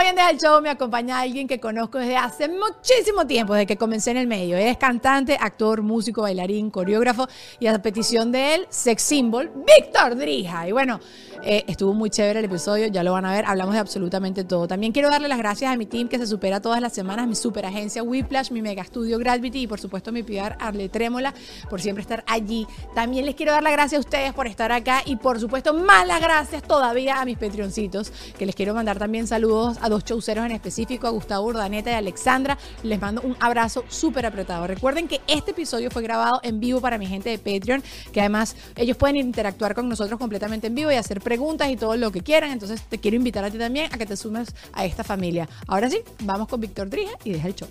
Hoy en el Show me acompaña alguien que conozco desde hace muchísimo tiempo, desde que comencé en el medio. Él es cantante, actor, músico, bailarín, coreógrafo y a petición de él, sex symbol, Víctor Drija. Y bueno, eh, estuvo muy chévere el episodio, ya lo van a ver, hablamos de absolutamente todo. También quiero darle las gracias a mi team que se supera todas las semanas, mi super agencia Whiplash, mi mega estudio Gravity y por supuesto mi PR Arle Trémola por siempre estar allí. También les quiero dar las gracias a ustedes por estar acá y por supuesto más las gracias todavía a mis Patreoncitos, que les quiero mandar también saludos a dos chauceros en específico, a Gustavo Urdaneta y a Alexandra. Les mando un abrazo súper apretado. Recuerden que este episodio fue grabado en vivo para mi gente de Patreon, que además ellos pueden interactuar con nosotros completamente en vivo y hacer preguntas y todo lo que quieran. Entonces te quiero invitar a ti también a que te sumes a esta familia. Ahora sí, vamos con Víctor Drija y deja el show.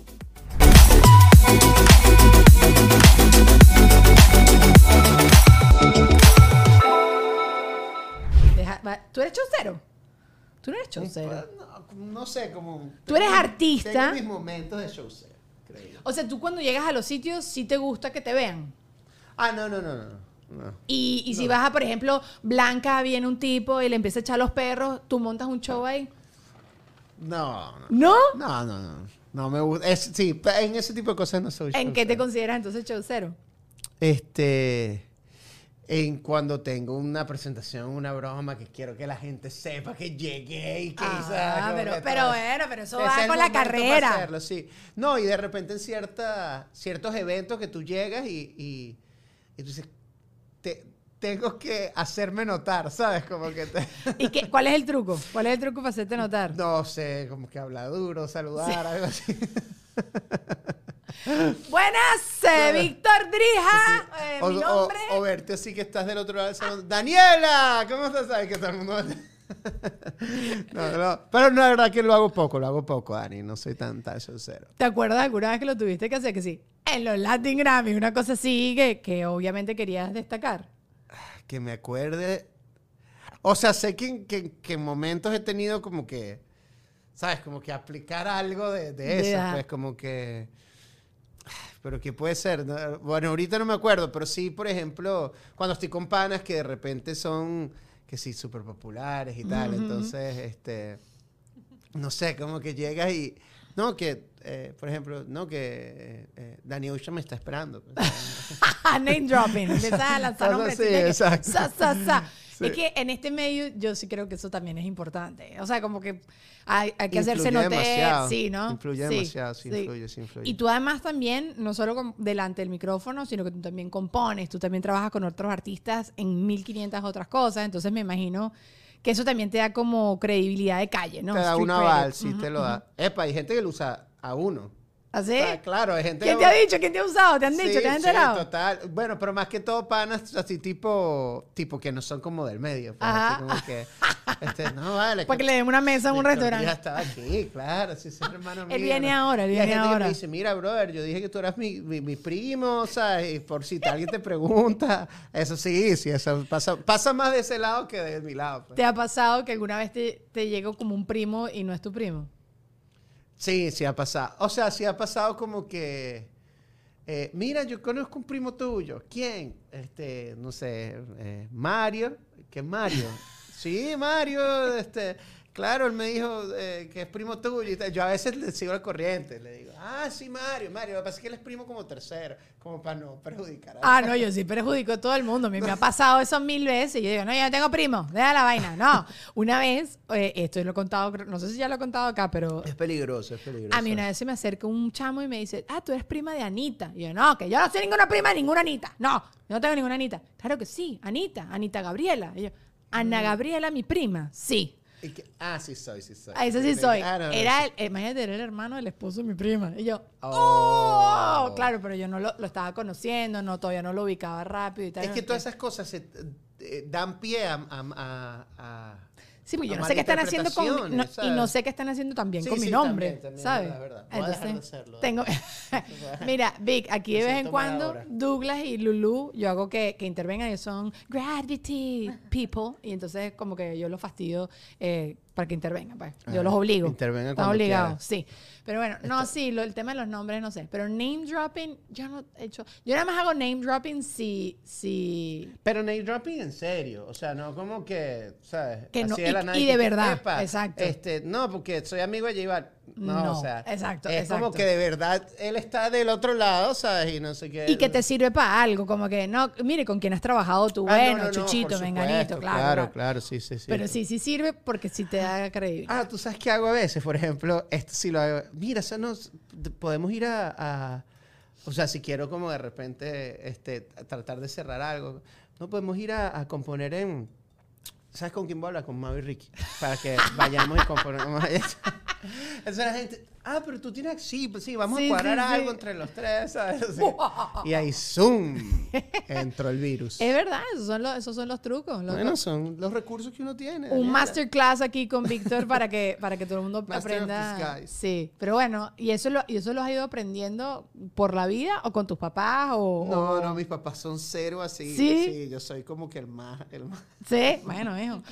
¿Tú eres chaucero? Tú no eres chaucero. No, no sé, como... Tú eres tengo- artista. Tengo mis momentos de showcero, creo. O sea, tú cuando llegas a los sitios sí te gusta que te vean. Ah, no, no, no, no. no. Y, y si vas a, por ejemplo, Blanca, viene un tipo y le empieza a echar los perros, tú montas un show ahí. No, no. ¿No? No, no, no. No me gusta. Es- sí, en ese tipo de cosas no soy ¿En qué te showcero. consideras entonces chaucero? Este. En cuando tengo una presentación, una broma que quiero que la gente sepa que llegué y que Ah, ¿sabes? Como pero- que pero bueno, pero eso va con la carrera. hacerlo, sí. No, y de repente en cierta, ciertos eventos que tú llegas y, y, y tú dices, te- tengo que hacerme notar, ¿sabes? Como que te- ¿Y qué, cuál es el truco? ¿Cuál es el truco para hacerte notar? no sé, como que habla duro, saludar, algo así. Buenas, eh, Víctor Drija. eh, o, mi o- nombre. o verte así que estás del otro lado del salón. Daniela, ¿cómo estás? Sabes que todo el mundo... no, no, pero no, la verdad que lo hago poco, lo hago poco, Dani. No soy tan, tan sincero. ¿Te acuerdas alguna vez que lo tuviste que hacer? Que sí. En los Latin Grammy, una cosa así que, que obviamente querías destacar. Que me acuerde. O sea, sé que, que, que en momentos he tenido como que. ¿Sabes? Como que aplicar algo de, de eso. Pues como que. Pero ¿qué puede ser? No, Bueno, ahorita no me acuerdo, pero sí, por ejemplo, cuando estoy con panas que de repente son, que sí, súper populares y tal. Entonces, este. No sé, como que llegas y. No, que, eh, por ejemplo, no, que eh, eh, Danny Ocean me está esperando. pues. Name dropping. Empiezas a lanzar nombres. así, exacto. Sa, sa, sa. Sí. Es que en este medio yo sí creo que eso también es importante. O sea, como que hay, hay que hacerse notar. Sí, ¿no? Influye Sí, demasiado, sí, influye, sí influye. Y tú además también, no solo con- delante del micrófono, sino que tú también compones, tú también trabajas con otros artistas en 1500 otras cosas. Entonces me imagino que eso también te da como credibilidad de calle, ¿no? te da Street un aval, sí te lo da. Epa, hay gente que lo usa a uno. ¿Así? Claro, hay gente ¿Quién te ha dicho? ¿Quién te ha usado? ¿Te han Sí, dicho? ¿Te has sí, enterado? total. Bueno, pero más que todo panas así tipo, tipo que no son como del medio. pues, Ajá. así como que, este, no vale. Para que le den una mesa en un restaurante. Díaz estaba aquí, claro, sí, es hermano mío. Él viene ahora, él Y viene ahora. me dice, mira, brother, yo dije que tú eras mi, mi, mi primo, ¿sabes? Y por si alguien te pregunta, eso sí, sí, eso pasa, pasa más de ese lado que de mi lado. pues. ¿Te ha pasado que alguna vez te, te llegó como un primo y no es tu primo? Sí, sí ha pasado. O sea, sí ha pasado como que. eh, mira, yo conozco un primo tuyo. ¿Quién? Este, no sé, eh, Mario. ¿Qué Mario? sí, Mario. Este, claro, él me dijo eh, que es primo tuyo. y. Yo a veces le sigo al corriente. Le digo, ah, sí, Mario, Mario. Lo que pasa es que él es primo como tercero, como para no perjudicar a Ah, no, yo sí perjudico a todo el mundo. A mí me ha pasado eso mil veces. Y yo digo, no, yo no tengo primo, deja la vaina. No, una vez, eh, esto lo he contado, no sé si ya lo he contado acá, pero Es peligroso, es peligroso. a mí una vez se me acerca un chamo y me dice, ah, tú eres prima de Anita. Y yo, no, que yo no soy ninguna prima de ninguna Anita. No, yo no tengo ninguna Anita. Claro que sí, Anita, Anita Gabriela. Y yo, Ana Gabriela, mi prima. Sí. Y que- ah, sí soy, sí soy. Ah, eso sí soy. Ah, no, no, Era el, imagínate, era el hermano del esposo de mi prima. Y yo, Oh. oh, claro, pero yo no lo, lo estaba conociendo, no, todavía no lo ubicaba rápido y tal. Es que todas esas cosas se, eh, dan pie a, a- a- a- Sí, porque yo no sé qué están haciendo con. no- y no sé qué están haciendo también Sí, con mi nombre. también, también, ¿Sabes? es verdad, es verdad. Voy a dejar de hacerlo. tengo. Mira, Vic, aquí de vez en cuando ahora. Douglas y Lulu, yo hago que, que intervengan, ellos son gravity people. Y entonces, como que yo los fastidio. eh, para que intervengan, pues. Yo los obligo. intervengan Están obligados, sí. Pero bueno, no, sí, lo- el tema de los nombres no sé. Pero name dropping, yo no he hecho. Yo nada más hago name dropping si. si Pero name dropping en serio, o sea, no como que, ¿sabes? Que no- de y- la y de verdad, "Epa, exacto. Este, no, porque soy amigo de J. No, No, o sea, exacto, es como exacto. que de verdad él está del otro lado, ¿sabes? Y no sé qué. y que te sirve para algo, como que no, mire con quién has trabajado tú, Ah, no, bueno, no, Chuchito, supuesto, claro, Claro, claro. sí, sí, sí. Pero sí, sí sirve porque sí te da credibilidad. Ah, tú sabes qué hago a veces, por ejemplo, esto sí lo hago. Mira, eso nos, podemos ir a, a- o sea, si quiero como de repente, este, tratar de cerrar algo, no podemos ir a, a componer en, ¿sabes con quién voy a hablar? Con Mau y Ricky, para que vayamos y componemos. Esa la gente, ah, pero tú tienes, sí, pues sí, vamos Sí, a cuadrar sí, sí. algo entre los tres, ¿sabes? Y ahí, zoom, entró el virus. Es verdad, esos son los, esos son los trucos. Bueno, son los recursos que uno tiene. un Daniela. masterclass aquí con Víctor para que, para que todo el mundo Master of aprenda. disguise. Sí, pero bueno, ¿y eso, lo, ¿y eso lo has ido aprendiendo por la vida o con tus papás? O, No, o- no, mis papás son cero así. ¿Sí? Yo soy como que el más. El más. Sí, bueno, hijo.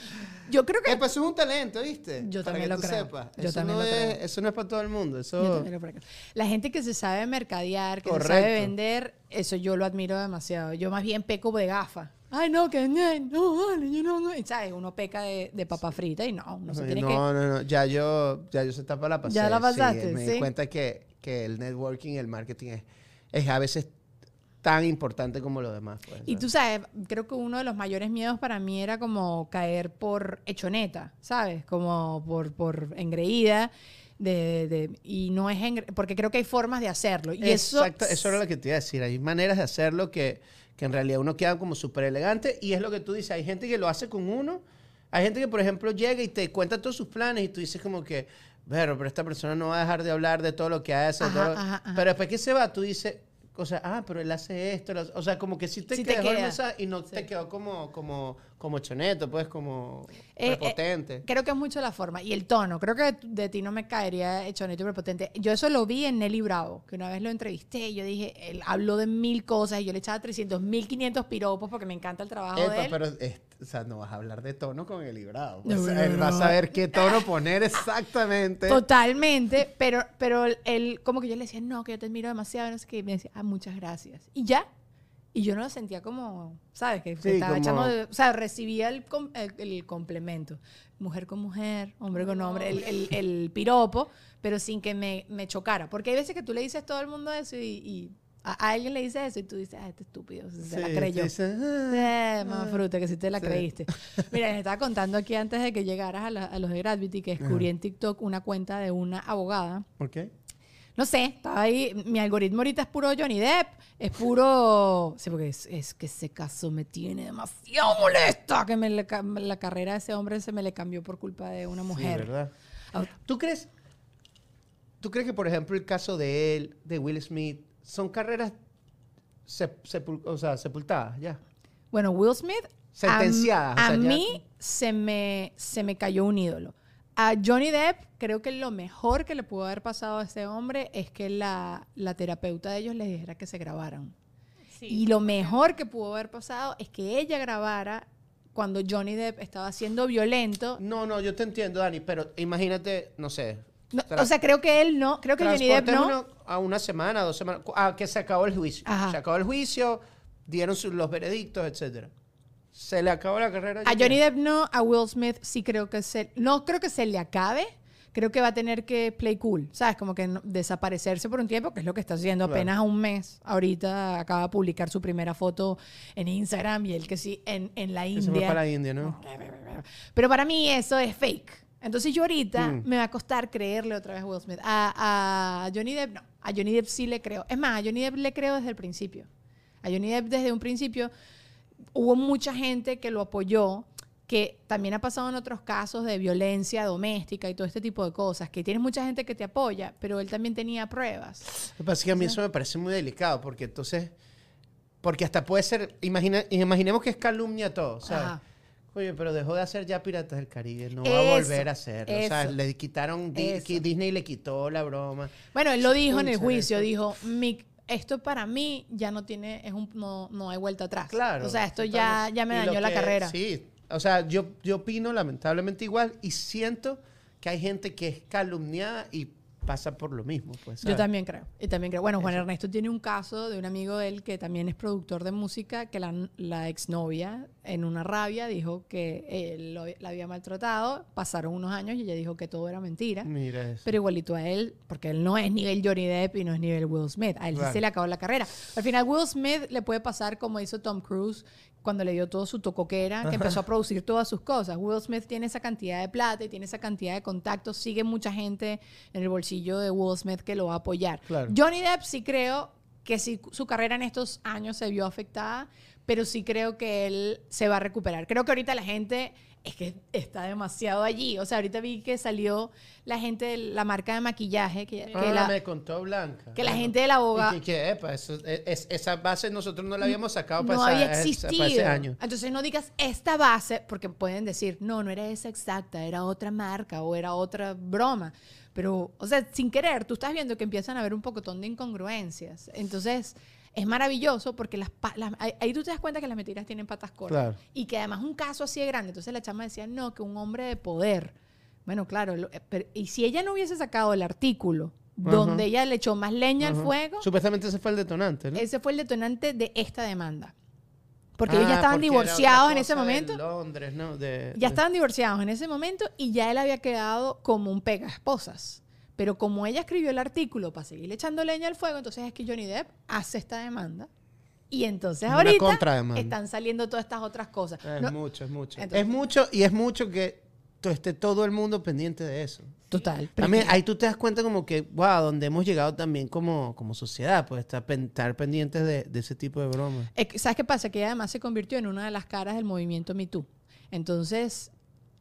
Yo creo que... Eh, pues es un talento, ¿viste? Yo Para también que lo tú creo. sepas. Yo eso también no lo es, creo. Eso no es para todo el mundo. Eso... Yo también lo. La gente que se sabe mercadear, que se Correcto. sabe vender, eso yo lo admiro demasiado. Yo más bien peco de gafa. Ay, no, que no, no, vale, yo no, no. Y, ¿Sabes? Uno peca de, de papa frita y no, uno se tiene no, que... no, no. Ya yo, ya yo se tapa la pasé. Ya la sí, pasaste, me sí. di cuenta que, que el networking, el marketing es, es a veces tan importante como lo demás. pues, Y tú sabes, creo que uno de los mayores miedos para mí era como caer por hechoneta, ¿sabes? Como por, por engreída. De, de- y no es porque creo que hay formas de hacerlo. Y eso, Exacto, eso era lo que te iba a decir. Hay maneras de hacerlo que, que en realidad uno queda como súper elegante y es lo que tú dices. Hay gente que lo hace con uno. Hay gente que, por ejemplo, llega y te cuenta todos sus planes y tú dices como que, pero, pero esta persona no va a dejar de hablar de todo lo que hace. Ajá, todo lo-". ajá, ajá. Pero después que se va, tú dices, o sea, ah, pero él hace esto. lo hace- O sea, como que sí te, Sí te quedó el mensaje y no Sí. te quedó como, como, como choneto, pues, como Eh, eh, prepotente. Creo que es mucho la forma y el tono. Creo que de ti no me caería hechoneta y prepotente. Yo eso lo vi en Nelly Bravo, que una vez lo entrevisté y yo dije, él habló de mil cosas y yo le echaba 300, 1500 piropos porque me encanta el trabajo Epa, de él. pero es- o sea, no vas a hablar de tono con el librado. No, o sea, no, él no, va a saber qué tono poner exactamente. Totalmente, pero, pero él, como que yo le decía, no, que yo te admiro demasiado, no sé qué, y me decía, ah, muchas gracias. Y ya. Y yo no lo sentía como, ¿sabes? Que Sí, estaba como- echando, de- o sea, recibía el, com- el, el complemento. Mujer con mujer, hombre con hombre, el, el- el piropo, pero sin que me, me chocara. Porque hay veces que tú le dices a todo el mundo eso y, y a, a alguien le dices eso y tú dices, ah, este estúpido, se Sí, la creyó. dices, ah, Eh, más fruta, que si te la Sí. creíste. Mira, les estaba contando aquí antes de que llegaras a, la- a los de Gravity que descubrí en TikTok una cuenta de una abogada. Ok. No sé, estaba ahí. Mi algoritmo ahorita es puro Johnny Depp. Es puro. Sí, porque es, es que ese caso me tiene demasiado molesta. Que me le la carrera de ese hombre se me le cambió por culpa de una Sí, mujer. ¿verdad? Ah, ¿Tú crees, ¿Tú crees que, por ejemplo, el caso de él, de Will Smith, son carreras sep- sepul- o sea, sepultadas ya? Bueno, Will Smith. a- Sentenciadas, o A, sea, ya- mí se me, se me cayó un ídolo. A Johnny Depp, creo que lo mejor que le pudo haber pasado a ese hombre es que la, la terapeuta de ellos les dijera que se grabaran. Y lo mejor que pudo haber pasado es que ella grabara cuando Johnny Depp estaba siendo violento. No, no, yo te entiendo, Dani, pero imagínate, no sé. No, o sea, creo que él no, creo que Johnny Depp no. a una semana, dos semanas, a que se acabó el juicio. Ajá. Se acabó el juicio, dieron sus- los veredictos, etcétera. Se le acabó la carrera. A Johnny Depp no, a Will Smith sí creo que se... No creo que se le acabe. Creo que va a tener que play cool, ¿sabes? Como que no- desaparecerse por un tiempo, que es lo que está haciendo Claro. apenas un mes. Ahorita acaba de publicar su primera foto en Instagram y él que sí, en, en la Que se fue India. para la India, ¿no? Pero para mí eso es fake. Entonces yo ahorita Mm. me va a costar creerle otra vez a Will Smith. A, a Johnny Depp no. A Johnny Depp sí le creo. Es más, a Johnny Depp le creo desde el principio. A Johnny Depp desde un principio hubo mucha gente que lo apoyó, que también ha pasado en otros casos de violencia doméstica y todo este tipo de cosas, que tienes mucha gente que te apoya, pero él también tenía pruebas. Lo que pasa es que a mí eso me parece muy delicado, porque entonces, porque hasta puede ser, imagina, imaginemos que es calumnia todo, ¿sabes? Ajá. Oye, pero dejó de hacer ya Piratas del Caribe, no va a volver a hacerlo. O sea, le quitaron, Eso. Disney le quitó la broma. Bueno, él lo dijo en el juicio, dijo, "Mi- esto para mí ya no tiene, es un, no, no hay vuelta atrás. Claro. O sea, esto ya, ya me dañó la que- carrera. Sí, O sea, yo, yo opino lamentablemente igual y siento que hay gente que es calumniada y pasa por lo mismo. Pues, Yo también creo. Y también creo. Bueno, Juan Ernesto tiene un caso de un amigo de él que también es productor de música, que la, la exnovia, en una rabia, dijo que él lo- la había maltratado. Pasaron unos años y ella dijo que todo era mentira. Mira eso. Pero igualito a él, porque él no es nivel Johnny Depp y no es nivel Will Smith. A él sí se le acabó la carrera. Al final, Will Smith le puede pasar como hizo Tom Cruise cuando le dio todo su tocoquera, que empezó a producir todas sus cosas. Will Smith tiene esa cantidad de plata y tiene esa cantidad de contactos. Sigue mucha gente en el bolsillo de Will Smith que lo va a apoyar. Claro. Johnny Depp sí creo que sí, su carrera en estos años se vio afectada, pero sí creo que él se va a recuperar. Creo que ahorita la gente es que está demasiado allí. O sea, ahorita vi que salió la gente de la marca de maquillaje, que, que Ah, la, me contó Blanca. que la gente de la abogada Y que, que, epa, eso- es- es- esa base nosotros no la habíamos sacado para, no esa- había esa- existido. para ese año. Entonces no digas esta base, porque pueden decir, no, no era esa exacta, era otra marca o era otra broma. Pero, o sea, sin querer, tú estás viendo que empiezan a haber un pocotón de incongruencias. Entonces, es maravilloso porque las, las- ahí, tú te das cuenta que las mentiras tienen patas cortas. Claro. Y que además un caso así de grande. Entonces la chama decía, no, que un hombre de poder. Bueno, claro, lo- eh, pero- y si ella no hubiese sacado el artículo donde ella le echó más leña al fuego, Supuestamente ese fue el detonante, ¿no? ese fue el detonante de esta demanda. Porque Ah, ellos ya estaban divorciados en ese de momento. Londres, ¿no? De- Ya de- estaban divorciados en ese momento y ya él había quedado como un pega esposas. Pero como ella escribió el artículo para seguir echando leña al fuego, entonces es que Johnny Depp hace esta demanda. Y entonces Una ahorita están saliendo todas estas otras cosas. Es No, mucho, es mucho. Entonces- es mucho y es mucho que to- esté todo el mundo pendiente de eso. total. También ahí tú te das cuenta como que, wow, donde hemos llegado también como, como sociedad, pues estar, pen- estar pendientes de, de ese tipo de bromas. ¿Sabes qué pasa? Que ella además se convirtió en una de las caras del movimiento Me Too. Entonces,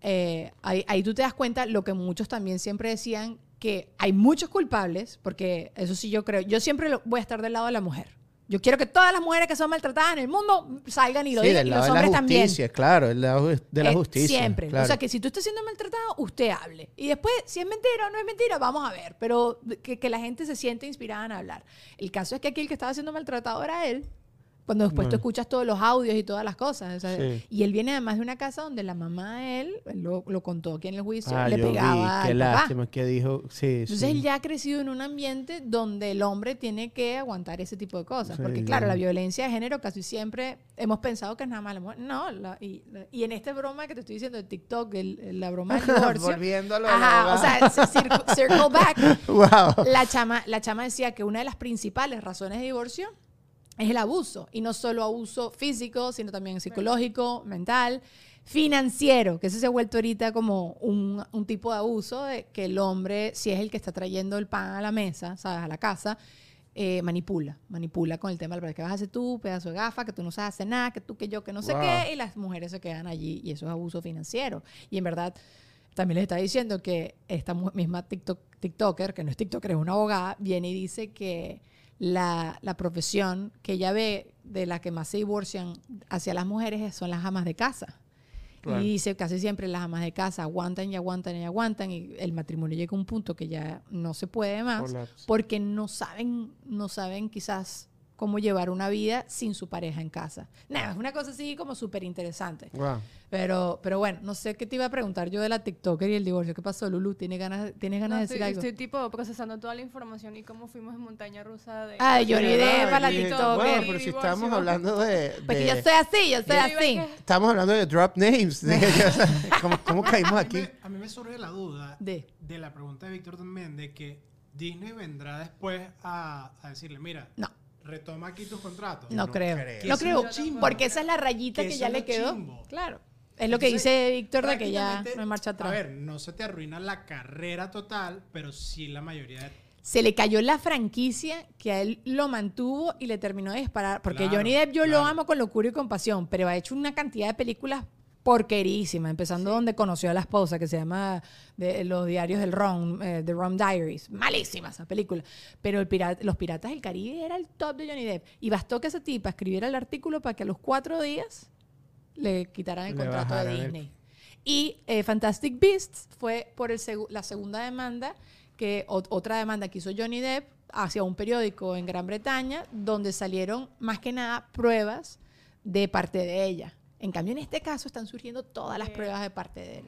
eh, ahí, ahí tú te das cuenta lo que muchos también siempre decían, que hay muchos culpables, porque eso sí yo creo, yo siempre lo- voy a estar del lado de la mujer. Yo quiero que todas las mujeres que son maltratadas en el mundo salgan y lo Sí, digan, del y lado los de la hombres también. justicia, claro, el lado de la justicia. Siempre. claro. O sea, que si tú estás siendo maltratado, usted hable. Y después, si es mentira o no es mentira, vamos a ver. Pero que, que la gente se siente inspirada en hablar. El caso es que aquí el que estaba siendo maltratado era él. Cuando después tú Bueno. escuchas todos los audios y todas las cosas. o sea, Sí. Y él viene además de una casa donde la mamá de él, lo, lo contó aquí en el juicio, Ah, le yo vi, pegaba qué al papá. lástima que dijo, sí, Entonces sí. él ya ha crecido en un ambiente donde el hombre tiene que aguantar ese tipo de cosas. Porque claro, la violencia de género casi siempre hemos pensado que es nada más la mujer. No, la- y, y en esta broma que te estoy diciendo de TikTok, el- la broma del divorcio. Volviendo a lo de la Ajá, o sea, circle, circle back. wow. La chama, la chama decía que una de las principales razones de divorcio es el abuso. Y no solo abuso físico, sino también psicológico, mental, financiero, que eso se ha vuelto ahorita como un, un tipo de abuso de que el hombre, si es el que está trayendo el pan a la mesa, ¿sabes? A la casa, eh, manipula, manipula con el tema del que vas a hacer tú, pedazo de gafa, que tú no sabes hacer nada, que tú, que yo, que no sé Wow. qué, y las mujeres se quedan allí y eso es abuso financiero. Y en verdad, también les está diciendo que esta misma TikTok, TikToker, que no es TikToker, es una abogada, viene y dice que la, la profesión que ella ve de la que más se divorcian hacia las mujeres son las amas de casa. Claro. Y dice casi siempre las amas de casa aguantan y aguantan y aguantan y el matrimonio llega a un punto que ya no se puede más porque no saben, no saben quizás cómo llevar una vida sin su pareja en casa. Nada, es una cosa así como súper interesante. Wow. Pero, pero bueno, no sé qué te iba a preguntar yo de la TikToker y el divorcio. ¿Qué pasó, Lulu? ¿Tienes ganas, ¿tienes ganas No, de estoy, decir algo? estoy tipo procesando toda la información y cómo fuimos en montaña rusa de... Ay, Johnny ¿Verdad? Depp a la TikToker. Bueno, pero si estamos hablando de... Porque yo soy así, yo soy Yo así. Estamos hablando de drop names. Yo, ¿Cómo, cómo caímos A mí, aquí? me, a mí me surge la duda De. de la pregunta de Víctor también, de que Disney vendrá después a, a decirle, mira, No, retoma aquí tus contratos. no, no creo. creo. Creo. Porque esa es la rayita Que ya le quedó. chimbo. Claro. Es lo que Entonces, dice Víctor de que ya no hay marcha atrás. A ver, no se te arruina la carrera total, pero sí la mayoría de... se le cayó la franquicia que a él lo mantuvo y le terminó de disparar. Porque Claro, Johnny Depp yo lo amo con locura y compasión, pero ha hecho una cantidad de películas porquerísimas, empezando donde conoció a la esposa, que se llama de, Los Diarios del Ron, eh, The Rum Diaries. Malísima esa película. Pero el pirata- Los Piratas del Caribe era el top de Johnny Depp. Y bastó que esa tipa escribiera el artículo para que a los cuatro días le quitaran el Le contrato de el- Disney. Y eh, Fantastic Beasts fue por el segu- la segunda demanda, que ot- otra demanda que hizo Johnny Depp hacia un periódico en Gran Bretaña, donde salieron más que nada pruebas de parte de ella. En cambio, en este caso están surgiendo todas las pruebas de parte de él.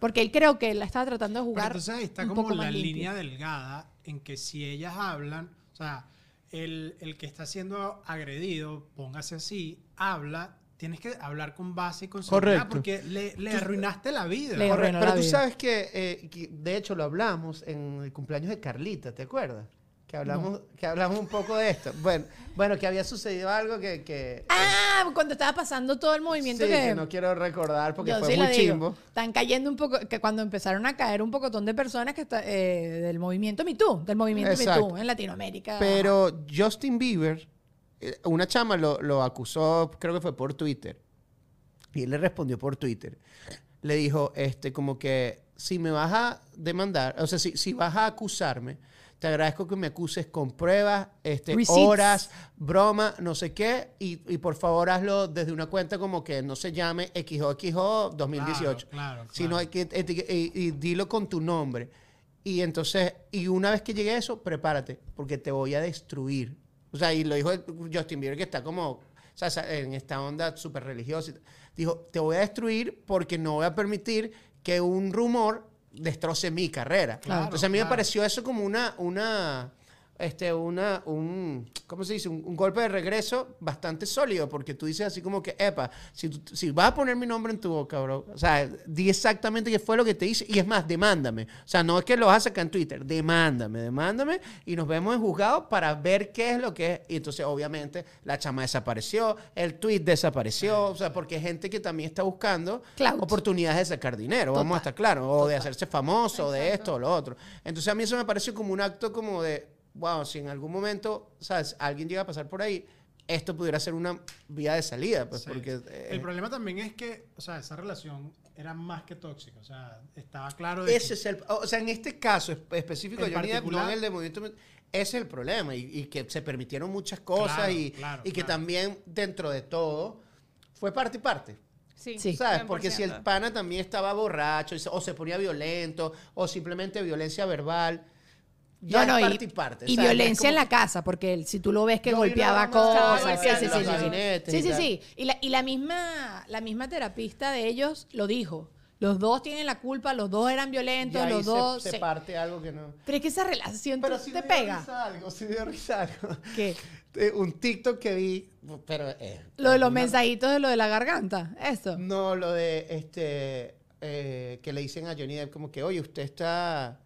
Porque él creo que la estaba tratando de Pero jugar entonces ahí está un como poco la línea delgada en que si ellas hablan, o sea, el, el que está siendo agredido, póngase así, habla, tienes que hablar con base y con seguridad Correcto. porque le, le arruinaste la vida. Le- Correcto, Pero la tú vida. sabes que, eh, que, de hecho, lo hablamos en el cumpleaños de Carlita, ¿te acuerdas? Que hablamos, que hablamos un poco de esto. Bueno, bueno, que había sucedido algo que... que Ah, cuando estaba pasando todo el movimiento sí, que, que no quiero recordar porque fue sí muy chimbo. Están cayendo un poco, que cuando empezaron a caer un pocotón de personas que está, eh, del movimiento Me Too, del movimiento Me Exacto. Too en Latinoamérica. Pero Justin Bieber, eh, una chama lo, lo acusó, creo que fue por Twitter. Y él le respondió por Twitter. Le dijo, este, como que si me vas a demandar, o sea, si, si vas a acusarme, te agradezco que me acuses con pruebas, este, Receipts. horas, broma, no sé qué, y, y por favor hazlo desde una cuenta como que no se llame XOXO 2018 Claro, claro, sino hay que y, y dilo con tu nombre. Y entonces, y una vez que llegue a eso, prepárate, porque te voy a destruir. O sea, y lo dijo Justin Bieber, que está como, o sea, sa- en esta onda súper religiosa. Dijo, te voy a destruir porque no voy a permitir que un rumor destroce mi carrera. Claro, entonces a mí me pareció eso como una, una, este, una, un, ¿cómo se dice? Un, un golpe de regreso bastante sólido, porque tú dices así como que, epa, si, si vas a poner mi nombre en tu boca, bro, o sea, di exactamente qué fue lo que te hice, y es más, demándame. O sea, no es que lo vas a sacar en Twitter, demándame, demándame, y nos vemos en juzgado para ver qué es lo que es. Y entonces, obviamente, la chama desapareció, el tweet desapareció, o sea, porque hay gente que también está buscando oportunidades de sacar dinero, vamos a estar claros, o de hacerse famoso, o de Exacto. esto o lo otro. Entonces a mí eso me pareció como un acto como de, wow, si en algún momento, ¿sabes? Alguien llega a pasar por ahí, esto pudiera ser una vía de salida, pues Sí. porque... eh, El problema también es que, o sea, esa relación era más que tóxica. O sea, estaba claro de ese que- es el... O sea, en este caso espe- específico, Depp, no en el de Movimiento... ese es el problema, y, y que se permitieron muchas cosas Claro, y, claro, y que claro. también dentro de todo fue parte y parte. Sí, Sí. ¿Sabes? Porque si el 100%. pana también estaba borracho o se ponía violento o simplemente violencia verbal, ya No, no, es parte y parte. Y violencia en la casa, porque si tú lo ves que Yo golpeaba cosas. Sí, sí, sí, y la, y la misma, la misma terapista de ellos lo dijo. Los dos tienen la culpa, los dos eran y violentos, ahí los se- dos. se, parte algo que no. Pero es que esa relación Pero te, sí te me dio pega. risa algo, sí me dio risa algo. ¿Qué? Eh, Un TikTok que vi, pero... eh, Lo de los mensajitos de lo de la garganta. Eso. No, lo de este eh, que le dicen a Johnny Depp como que, oye, usted está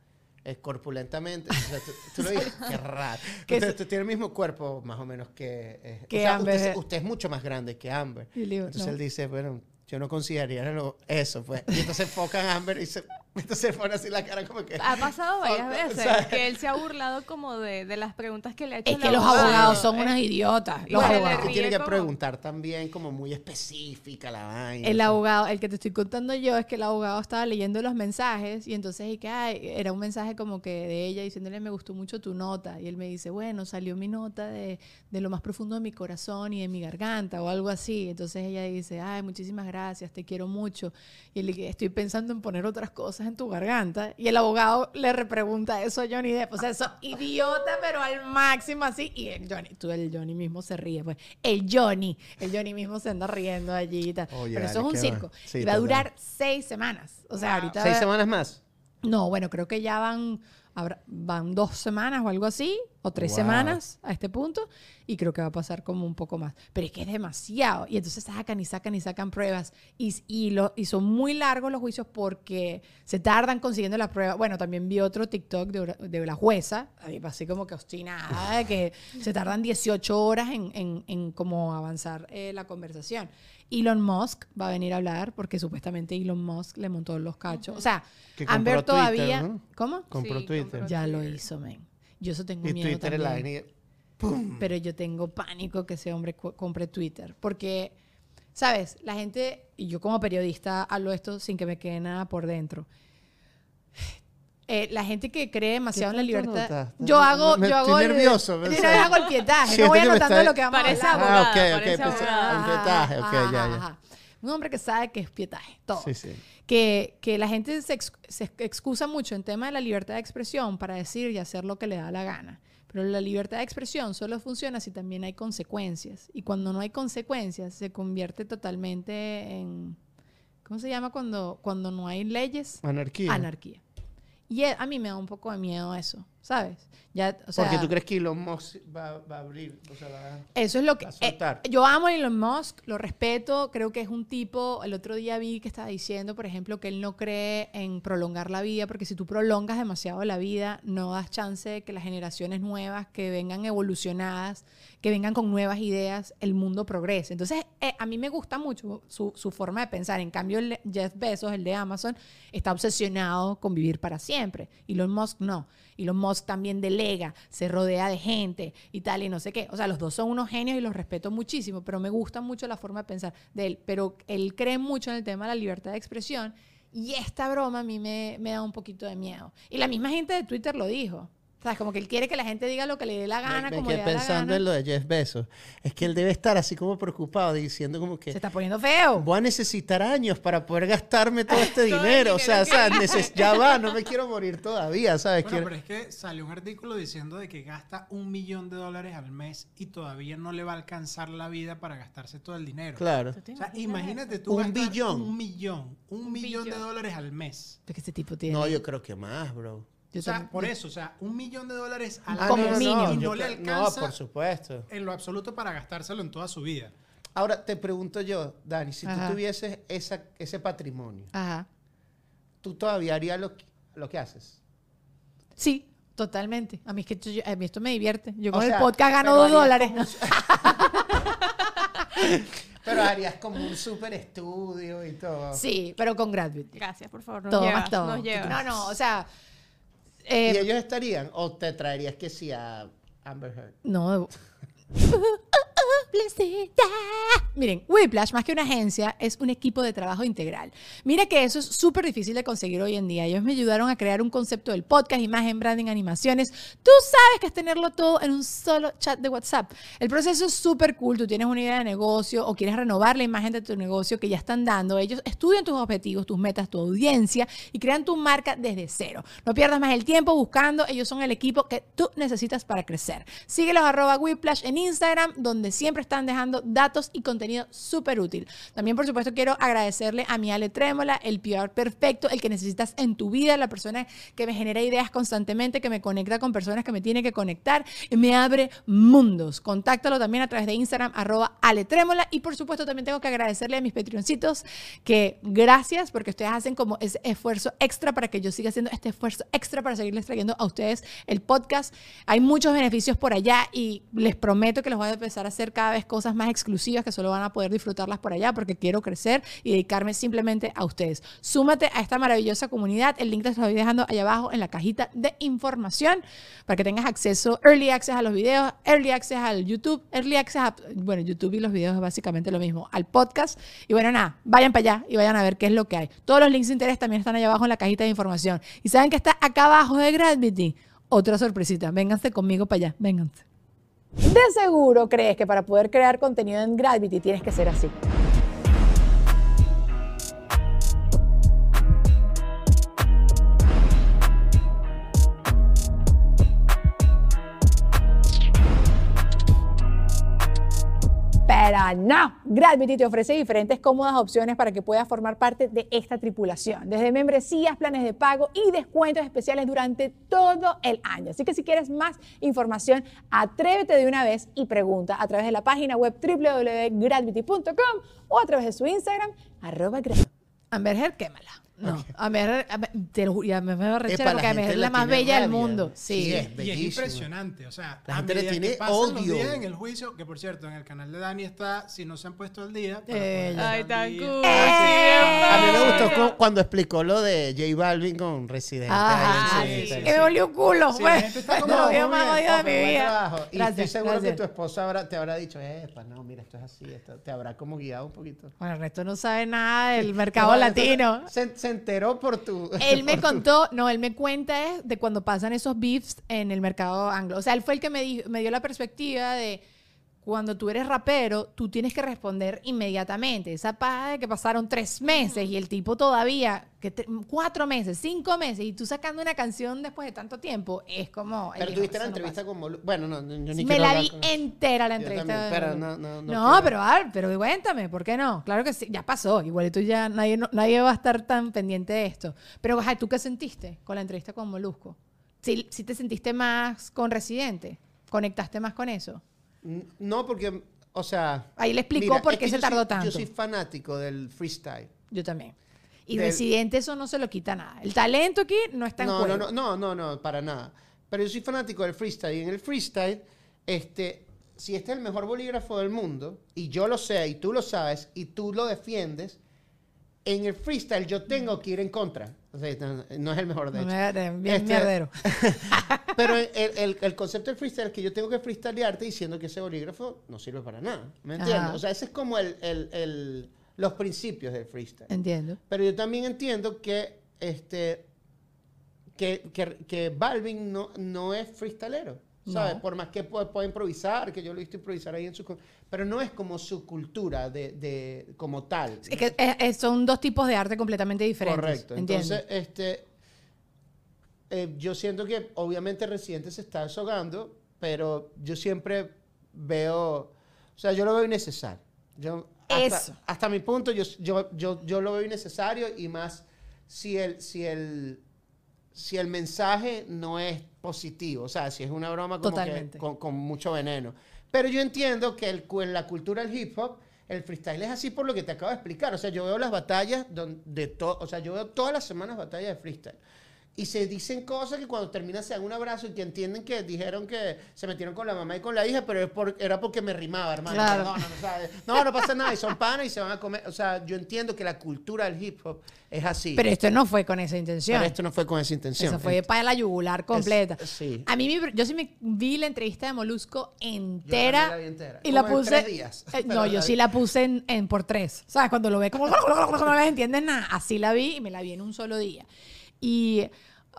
eh, corpulentamente. O sea, tú, tú lo dices, qué raro. Usted, usted tiene el mismo cuerpo más o menos que... eh, Que o sea, Amber usted, es mucho más grande que Amber. Digo, Entonces no. él dice, bueno, yo no consideraría eso, pues. Y entonces enfocan a Amber y se, entonces pone así la cara como que... Ha pasado varias veces que él se ha burlado como de, de las preguntas que le ha hecho Es que los abogado. abogados son unas idiotas. Los le abogados. que tiene que como- preguntar también como muy específica la vaina. El abogado, el que te estoy contando yo, es que el abogado estaba leyendo los mensajes y entonces y que, ay, era un mensaje como que de ella diciéndole me gustó mucho tu nota y él me dice, bueno, salió mi nota de, de lo más profundo de mi corazón y de mi garganta o algo así. Entonces ella dice, ay, muchísimas gracias, te quiero mucho. Y él le dice, estoy pensando en poner otras cosas en tu garganta. Y el abogado le repregunta eso a Johnny Depp. O sea, eso idiota, pero al máximo así. Y el Johnny, tú el Johnny mismo se ríe, pues. El Johnny, el Johnny mismo se anda riendo allí y tal. Pero eso es un circo. Sí, y va a durar seis semanas. O sea, ahorita. ¿Seis semanas más? No, bueno, creo que ya van, van dos semanas o algo así, o tres Wow. semanas a este punto, y creo que va a pasar como un poco más. Pero es que es demasiado. Y entonces sacan y sacan y sacan pruebas. Y, y, lo, y son muy largos los juicios porque se tardan consiguiendo las pruebas. Bueno, también vi otro TikTok de, de la jueza, así como que obstinada, que se tardan 18 horas en, en, en como avanzar eh, la conversación. Elon Musk va a venir a hablar porque supuestamente Elon Musk le montó los cachos. O sea, Que compró Amber Twitter, todavía. ¿no? ¿Cómo? Compró Sí, Twitter. Ya lo hizo, men. Yo eso tengo Y miedo Twitter es la también. vaina y- ¡Pum! Pero yo tengo pánico que ese hombre compre Twitter. Porque, ¿sabes? La gente, y yo como periodista hablo esto sin que me quede nada por dentro. Eh, la gente que cree demasiado en la ¿Qué tanto libertad. Yo hago, me yo estoy hago el- nervioso, vez hago el pietaje. Siento no voy anotando está- lo que vamos a hablar. abogada, Ah, ok, ok, parece pensé- un pietaje, ok, Ajá, ya, ya. ajá. Un hombre que sabe que es pietaje, todo. Sí, sí. Que, que la gente se, ex- se excusa mucho en tema de la libertad de expresión para decir y hacer lo que le da la gana. Pero la libertad de expresión solo funciona si también hay consecuencias. Y cuando no hay consecuencias, se convierte totalmente en... ¿Cómo se llama cuando, cuando no hay leyes? Anarquía. Anarquía. Y a mí me da un poco de miedo eso, ¿sabes? Ya, o sea, Porque tú crees que Elon Musk va, va a abrir, o sea, va a- eso es lo que... Va a soltar. eh, yo amo a Elon Musk, lo respeto, creo que es un tipo... El otro día vi que estaba diciendo, por ejemplo, que él no cree en prolongar la vida, porque si tú prolongas demasiado la vida, no das chance de que las generaciones nuevas que vengan evolucionadas, que vengan con nuevas ideas, el mundo progrese. Entonces, eh, a mí me gusta mucho su, su forma de pensar. En cambio, el Jeff Bezos, el de Amazon, está obsesionado con vivir para siempre. Elon Musk no. Elon Musk también delega, se rodea de gente y tal, y no sé qué. O sea, los dos son unos genios y los respeto muchísimo, pero me gusta mucho la forma de pensar de él. Pero él cree mucho en el tema de la libertad de expresión y esta broma a mí me, me da un poquito de miedo. Y la misma gente de Twitter lo dijo. O sea, como que él quiere que la gente diga lo que le dé la gana, me, me como quedé le da la pensando gana. en lo de Jeff Bezos. Es que él debe estar así como preocupado, diciendo como que Se está poniendo feo. voy a necesitar años para poder gastarme todo este dinero. O sea, o sea, neces- ya va, no me quiero morir todavía, ¿sabes? Bueno, Quiero- pero es que salió un artículo diciendo de que gasta un millón de dólares al mes y todavía no le va a alcanzar la vida para gastarse todo el dinero. Claro. ¿Tú te O sea, imagínate tú Un billón. Un millón. Un, millón de billón. dólares al mes. Porque este tipo tiene. No, yo creo que más, bro. Yo o sea, también- por eso, o sea, un millón de dólares al Ah, Como niño. y yo no le alcanza No, por supuesto. en lo absoluto para gastárselo en toda su vida. Ahora te pregunto yo, Dani, si Ajá. tú tuvieses esa, ese patrimonio, Ajá. ¿tú todavía harías lo que, lo que haces? Sí, totalmente. A mí, es que yo- a mí esto me divierte. Yo O con sea, el podcast gano dos dólares. Pero harías como un super estudio y todo. Sí, pero con gratuity. Gracias, por favor. Nos Todo llevas, más todo. Nos llevas. No, no, o sea. ¿Y eh, ellos estarían? ¿O te traerías que sí a Amber Heard? no. Miren, Whiplash, más que una agencia, es un equipo de trabajo integral. Mira que eso es súper difícil de conseguir hoy en día. Ellos me ayudaron a crear un concepto del podcast, imagen, branding, animaciones. Tú sabes que es tenerlo todo en un solo chat de WhatsApp. El proceso es súper cool. Tú tienes una idea de negocio o quieres renovar la imagen de tu negocio que ya están dando. Ellos estudian tus objetivos, tus metas, tu audiencia y crean tu marca desde cero. No pierdas más el tiempo buscando. Ellos son el equipo que tú necesitas para crecer. Síguelos arroba Whiplash en Instagram, donde siempre están dejando datos y contenido súper útil. También, por supuesto, quiero agradecerle a mi Ale Trémola, el PR perfecto, el que necesitas en tu vida, la persona que me genera ideas constantemente, que me conecta con personas que me tiene que conectar y me abre mundos. Contáctalo también a través de Instagram, arroba Ale Trémola. Y por supuesto, también tengo que agradecerle a mis Patreoncitos que gracias porque ustedes hacen como ese esfuerzo extra para que yo siga haciendo este esfuerzo extra para seguirles trayendo a ustedes el podcast. Hay muchos beneficios por allá y les prometo que les voy a empezar a hacer cada vez cosas más exclusivas que solo van a poder disfrutarlas por allá porque quiero crecer y dedicarme simplemente a ustedes. Súmate a esta maravillosa comunidad. El link te lo estoy dejando allá abajo en la cajita de información para que tengas acceso, early access a los videos, early access al YouTube, early access a, bueno, YouTube y los videos es básicamente lo mismo, al podcast. Y bueno, nada, vayan para allá y vayan a ver qué es lo que hay. Todos los links de interés también están allá abajo en la cajita de información. Y saben que está acá abajo de Gravity. Otra sorpresita. Vénganse conmigo para allá. Vénganse. De seguro crees que para poder crear contenido en Gravity tienes que ser así. Gravity te ofrece diferentes cómodas opciones para que puedas formar parte de esta tripulación, desde membresías, planes de pago y descuentos especiales durante todo el año. Así que si quieres más información, atrévete de una vez y pregunta a través de la página web www.gravity.com o a través de su Instagram, arroba Gravity. Amber Heard, quémala. No, Amber, Amber- te lo juro, ya me me arrechera Epa, la porque Amber gente es la más bella del mundo. Sí, Sí. es. Y es impresionante, o sea, La a gente le medida que tiene pasan los odio. días en el juicio, que por cierto, en el canal de Dani está, si no se han puesto al día, para Eh, ponerse Ay, al tan día. cool. ¡Eh! A mí me gustó no. cu- cuando explicó lo de J Balvin con Residente. Ajá, ahí sí, su sí, que me volvió un culo. Sí, la gente está de como, muy videos más bien, odiados de mi buen vida. trabajo. Y estoy Gracias, seguro gracias. que tu esposa habrá- te habrá dicho, epa, no, mira, esto es así, esto te habrá como guiado un poquito. Bueno, el resto no sabe nada del mercado latino. Se, se enteró por tu... Él me tu- contó, no, él me cuenta es de cuando pasan esos beefs en el mercado anglo. O sea, él fue el que me, di- me dio la perspectiva de cuando tú eres rapero, tú tienes que responder inmediatamente. Esa paja de que pasaron tres meses y el tipo todavía, que te- cuatro meses, cinco meses, y tú sacando una canción después de tanto tiempo, es como... Pero "Ey, tuviste la no entrevista pasa". con Bueno, no, no, yo ni Me la vi con- entera la Yo entrevista. también, pero no, no, no No, pero a ver, pero cuéntame, ¿por qué no? Claro que sí, ya pasó. Igual tú ya, nadie, no- nadie va a estar tan pendiente de esto. Pero, ajá, ¿tú qué sentiste con la entrevista con Molusco? ¿Sí, sí te sentiste más con Residente? ¿Conectaste más con eso? No, porque, o sea... Ahí le explicó mira, por es qué que se yo tardó soy- tanto. Yo soy fanático del freestyle. Yo también. Y Del- Residente eso no se lo quita nada. El talento aquí no está en No, juego. no, no, no, no, no, para nada. Pero yo soy fanático del freestyle. Y en el freestyle, este, si este es el mejor bolígrafo del mundo, y yo lo sé, y tú lo sabes, y tú lo defiendes, en el freestyle yo tengo que ir en contra. No, no es el mejor de No hecho. me- bien Este- mierdero. Pero el, el- el concepto del freestyle es que yo tengo que freestylearte diciendo que ese bolígrafo no sirve para nada. ¿Me entiendes? Ajá. O sea, ese es como el, el- el- los principios del freestyle. Entiendo. Pero yo también entiendo que este que, que, que Balvin no, no es freestalero. ¿Sabes? No. Por más que pueda, pueda improvisar, que yo lo he visto improvisar ahí en su... Pero no es como su cultura de, de como tal. Es que es- es- son dos tipos de arte completamente diferentes. Correcto. Entiendo. Entonces, este, eh, yo siento que obviamente Residente se está desahogando, pero yo siempre veo, o sea, yo lo veo innecesario. Yo, hasta, Eso. hasta mi punto, yo, yo, yo, yo lo veo innecesario y más si el, si el, si el mensaje no es positivo, o sea, si es una broma como que con, con mucho veneno. Pero yo entiendo que el, en la cultura del hip hop, el freestyle es así por lo que te acabo de explicar. O sea, yo veo las batallas don- de todo, o sea, yo veo todas las semanas batallas de freestyle. Y se dicen cosas que cuando terminan se dan un abrazo y que entienden que dijeron que se metieron con la mamá y con la hija, pero es por- era porque me rimaba, hermano. Claro. Perdóname, o sea, no, no pasa nada. Y son panas y se van a comer. O sea, yo entiendo que la cultura del hip hop es así. Pero esto no fue con esa intención. Pero esto no fue con esa intención. Eso fue para la yugular completa. Es- sí. A mí, yo sí me vi la entrevista de Molusco entera. la vi entera. Y la en puse. tres días. Eh, no, yo vi. sí la puse en, en por tres. ¿Sabes? Cuando lo ve como no les entiendes nada. Así la vi y me la vi en un solo día. Y.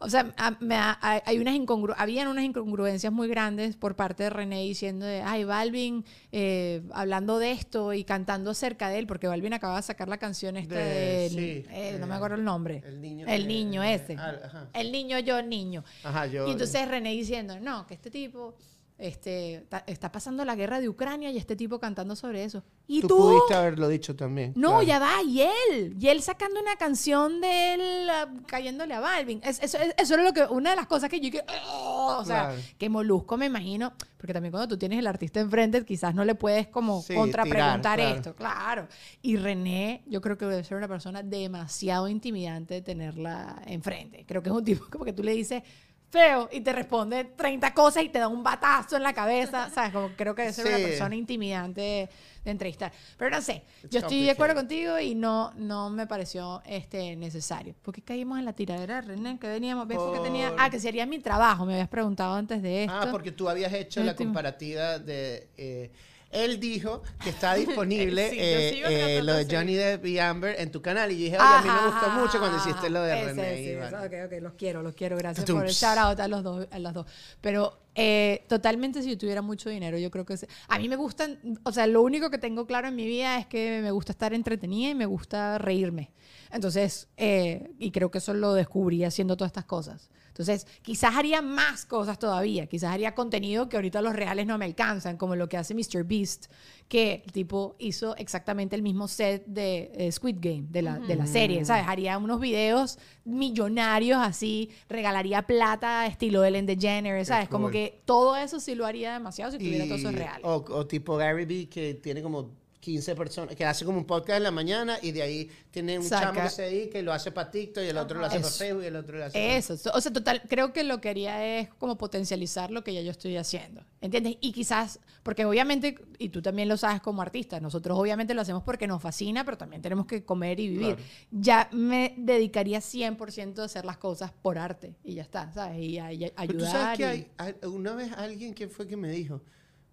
O sea, a- me ha- hay unas incongru habían unas incongruencias muy grandes por parte de René diciendo de, ay, Balvin eh, hablando de esto y cantando acerca de él, porque Balvin acaba de sacar la canción esta De- de, sí, eh, no eh, me acuerdo el nombre. el niño, El eh, niño eh, ese. ah. El niño, yo, niño. Ajá, yo. Y entonces René diciendo, no, que este tipo este, ta- está pasando la guerra de Ucrania y este tipo cantando sobre eso. ¿Y tú? tú pudiste haberlo dicho también. No, claro. ya va, y él, y él sacando una canción de él ah, cayéndole a Balvin. Es- eso, es- eso era lo que, una de las cosas que yo que, "Oh", o sea, Claro. que Molusco me imagino, porque también cuando tú tienes el artista enfrente, quizás no le puedes como Sí, contrapreguntar claro. esto, claro. Y René, yo creo que debe ser una persona demasiado intimidante de tenerla enfrente. Creo que es un tipo como que tú le dices feo y te responde 30 cosas y te da un batazo en la cabeza, ¿sabes? Como creo que debe ser una Sí. persona intimidante de, de entrevistar. Pero no sé, It's yo estoy de acuerdo contigo y no, no me pareció este, necesario. ¿Por qué caímos en la tiradera de René? Que veníamos, ¿ves? Porque tenía, Por- ah, que sería mi trabajo, me habías preguntado antes de esto. Ah, porque tú habías hecho la Este- comparativa de... eh, él dijo que está disponible Sí, eh, eh, lo de Johnny Depp y Amber en tu canal. Y yo dije, oye, a mí me gustó Ajá, mucho cuando hiciste lo de ese, René. sí, y eso, bueno. ok, ok, los quiero, los quiero. Gracias Tutum. por el shout out a los dos. A los dos. Pero eh, totalmente, si yo tuviera mucho dinero, yo creo que... se- a mí me gustan... O sea, lo único que tengo claro en mi vida es que me gusta estar entretenida y me gusta reírme. Entonces, eh, y creo que eso lo descubrí haciendo todas estas cosas. Entonces, quizás haría más cosas todavía. Quizás haría contenido que ahorita los reales no me alcanzan, como lo que hace Mr. Beast, que el tipo hizo exactamente el mismo set de eh, Squid Game, de la, de la serie, ¿sabes? Haría unos videos millonarios así, regalaría plata estilo Ellen DeGeneres, ¿sabes? Como cool. que todo eso sí lo haría demasiado si tuviera Y- reales. O, o tipo Gary Vee, que tiene como 15 personas, que hace como un podcast en la mañana y de ahí tiene un Saca. chamo que se dedica y lo hace para TikTok y el otro lo hace para. Facebook y el otro lo hace. Eso, so- o sea, total, creo que lo que haría es como potencializar lo que ya yo estoy haciendo, ¿entiendes? Y quizás, porque obviamente, y tú también lo sabes como artista, nosotros obviamente lo hacemos porque nos fascina, pero también tenemos que comer y vivir. Claro. Ya me dedicaría 100% a hacer las cosas por arte y ya está, ¿sabes? Y a, a- Pero tú sabes ayudar. que y- hay, hay- una vez alguien que fue que me dijo,